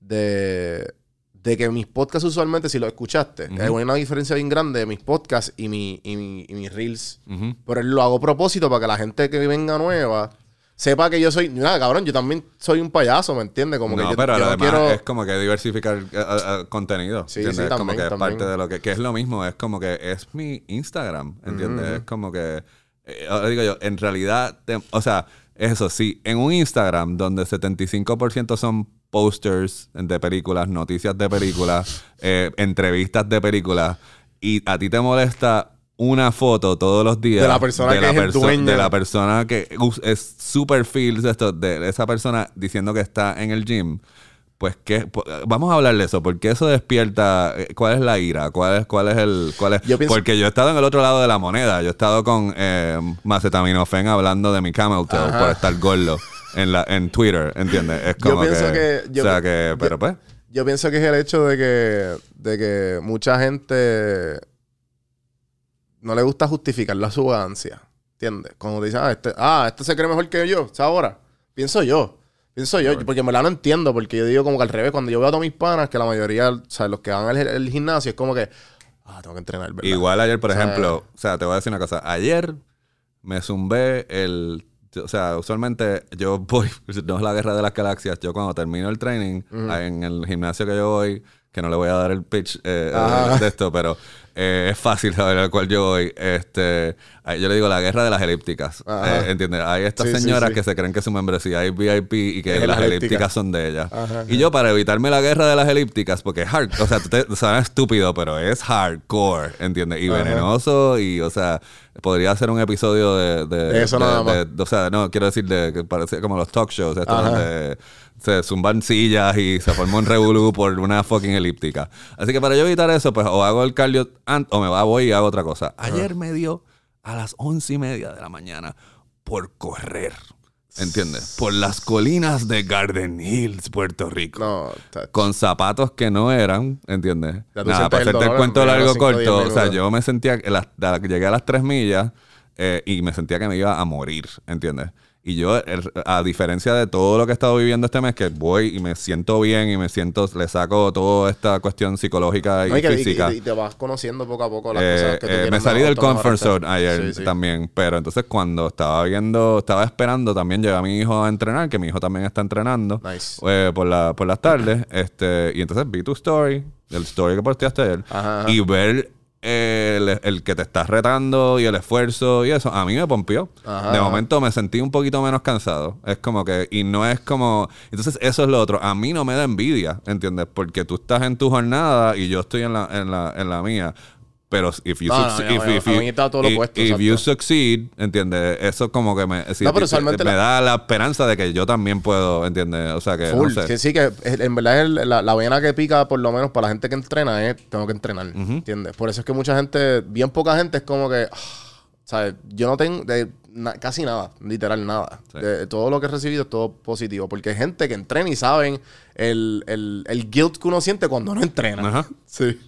de, de que mis podcasts usualmente, si los escuchaste, Ujú. hay una diferencia bien grande de mis podcasts y, mi, y, mi- y mis reels. Pero lo hago a propósito para que la gente que venga nueva sepa que yo soy. Nada, cabrón, yo también soy un payaso, ¿me entiendes? Como que no, yo, pero yo además quiero. es como que diversificar eh, contenido. Sí, ¿entiendes? sí, es como también, que es también. parte de lo que, que es lo mismo, es como que es mi Instagram, ¿entiendes? Es como que, eh, digo yo, en realidad, te- o sea, eso sí, en un Instagram donde 75% son posters de películas, noticias de películas, [laughs] eh, entrevistas de películas, y a ti te molesta una foto todos los días De la persona que es el perso- dueño. de la persona que es super feels esto, de esa persona diciendo que está en el gym, pues que vamos a hablar de eso, porque eso despierta eh, cuál es la ira, cuál es cuál es el cuál es Yo pienso- porque yo he estado en el otro lado de la moneda, yo he estado con eh, Macetaminofen hablando de mi camel toe Ajá. por estar gordo en la en Twitter, ¿entiendes? Es Yo como pienso que- yo- o sea que yo- pero pues Yo pienso que es el hecho de que, de que mucha gente no le gusta justificar la subancia. ¿Entiendes? Cuando dicen, ah, este, ah, este se cree mejor que yo, ¿sabes ahora? Pienso yo. Pienso yo, porque en verdad no entiendo, porque yo digo como que al revés, cuando yo veo a todos mis panas, que la mayoría, o sea, los que van al al gimnasio, es como que, ah, tengo que entrenar, ¿verdad? Igual ayer, por O sea, ejemplo, o sea, te voy a decir una cosa. Ayer me zumbé el. O sea, usualmente yo voy. [laughs] No es la guerra de las galaxias. Yo cuando termino el training en el gimnasio que yo voy, que no le voy a dar el pitch eh, Ajá. de esto, pero eh, es fácil saber al cual yo voy. Este, yo le digo la guerra de las elípticas. Eh, ¿Entiendes? Hay estas Sí, señoras sí. que se creen que su membresía es VIP y que las elípticas elípticas. son de ellas. Ajá, Y yo, para evitarme la guerra de las elípticas, porque es hard, o sea, te suena estúpido, pero es hardcore, ¿entiendes? Y Ajá. venenoso, y, o sea, podría ser un episodio de. de De eso nada más. de- o sea, no, quiero decir, de que parece como los talk shows, estos Ajá. donde se zumban sillas y se forma un revolú por una fucking elíptica. Así que para yo evitar eso, pues o hago el cardio o me va voy y hago otra cosa. Ayer me dio a las once y media de la mañana por correr. ¿Entiendes? Por las colinas de Garden Hills, Puerto Rico. No, Con zapatos que no eran, ¿entiendes? Nada, para el hacerte el cuento en largo corto, o sea, yo me sentía, que las- da- llegué a las tres millas eh, y me sentía que me iba a morir, ¿entiendes? Y yo, a diferencia de todo lo que he estado viviendo este mes, que voy y me siento bien y me siento, le saco toda esta cuestión psicológica y No, y, que- física. y- y te vas conociendo poco a poco las Eh, cosas que tú eh, me salí del comfort zone ayer Sí, sí. también, pero entonces cuando estaba viendo, estaba esperando, también llevé a mi hijo a entrenar, que mi hijo también está entrenando Nice. eh, por, la, por las tardes, este, y entonces vi tu story, el story que posteaste ayer, Ajá, ajá. y ver el, el que te estás retando y el esfuerzo y eso, a mí me pompió. Ajá, de momento me sentí un poquito menos cansado. Es como que, y no es como, entonces eso es lo otro. A mí no me da envidia, ¿entiendes? Porque tú estás en tu jornada y yo estoy en la, en la, en la mía. Pero if you, if- you- succeed, ¿entiendes? Eso como que me, si- No, pero me da la esperanza de que yo también puedo, ¿entiendes? O sea que, Full. no sé. Sí, sí, que en verdad es la, la vena que pica, por lo menos para la gente que entrena, es tengo que entrenar. ¿Entiendes? Por eso es que mucha gente, bien poca gente, es como que, ah, ¿sabes? Yo no tengo de, na- casi nada, literal nada. Sí. De- todo lo que he recibido es todo positivo. Porque hay gente que entrena y saben el, el, el guilt que uno siente cuando no entrena. Ajá. [laughs] Sí.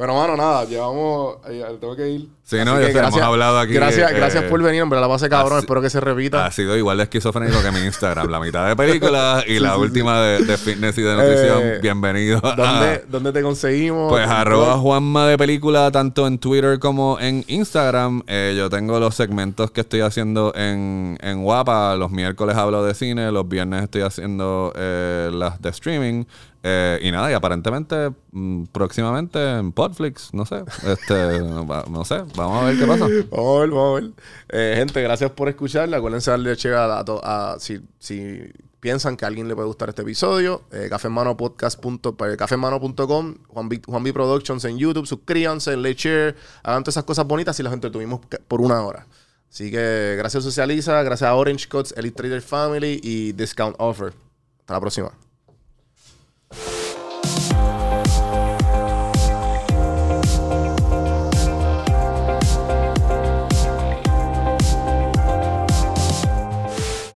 Pero, mano, nada, llevamos. eh, tengo que ir. Sí, Así no, que sé, hemos hablado aquí, Gracias, eh, gracias por venir, hombre. La base cabrón. Espero que se repita. Ha sido igual de esquizofrénico que mi Instagram. La mitad de películas y [laughs] la última de, de fitness y de nutrición. Eh, Bienvenido. a- ¿Dónde, ¿Dónde te conseguimos? Pues ¿En arroba? Juanma de película tanto en Twitter como en Instagram. Eh, yo tengo los segmentos que estoy haciendo en, en Guapa. Los miércoles hablo de cine, los viernes estoy haciendo eh, las de streaming. Eh, y nada, y aparentemente mm, próximamente en Podflix, no sé. Este, [laughs] no sé, vamos a ver qué pasa. [laughs] Vamos a ver, vamos a ver. Eh, gente, gracias por escucharla. Acuérdense darle a, a a- si, si piensan que a alguien le puede gustar este episodio. Eh, cafemanopodcast.com, Juan B, Juan B Productions en YouTube. Suscríbanse, le share, hagan todas esas cosas bonitas y las entretuvimos por una hora. Así que gracias Socializa, gracias a Orange Codes, Elite Trader Family y Discount Offer. Hasta la próxima.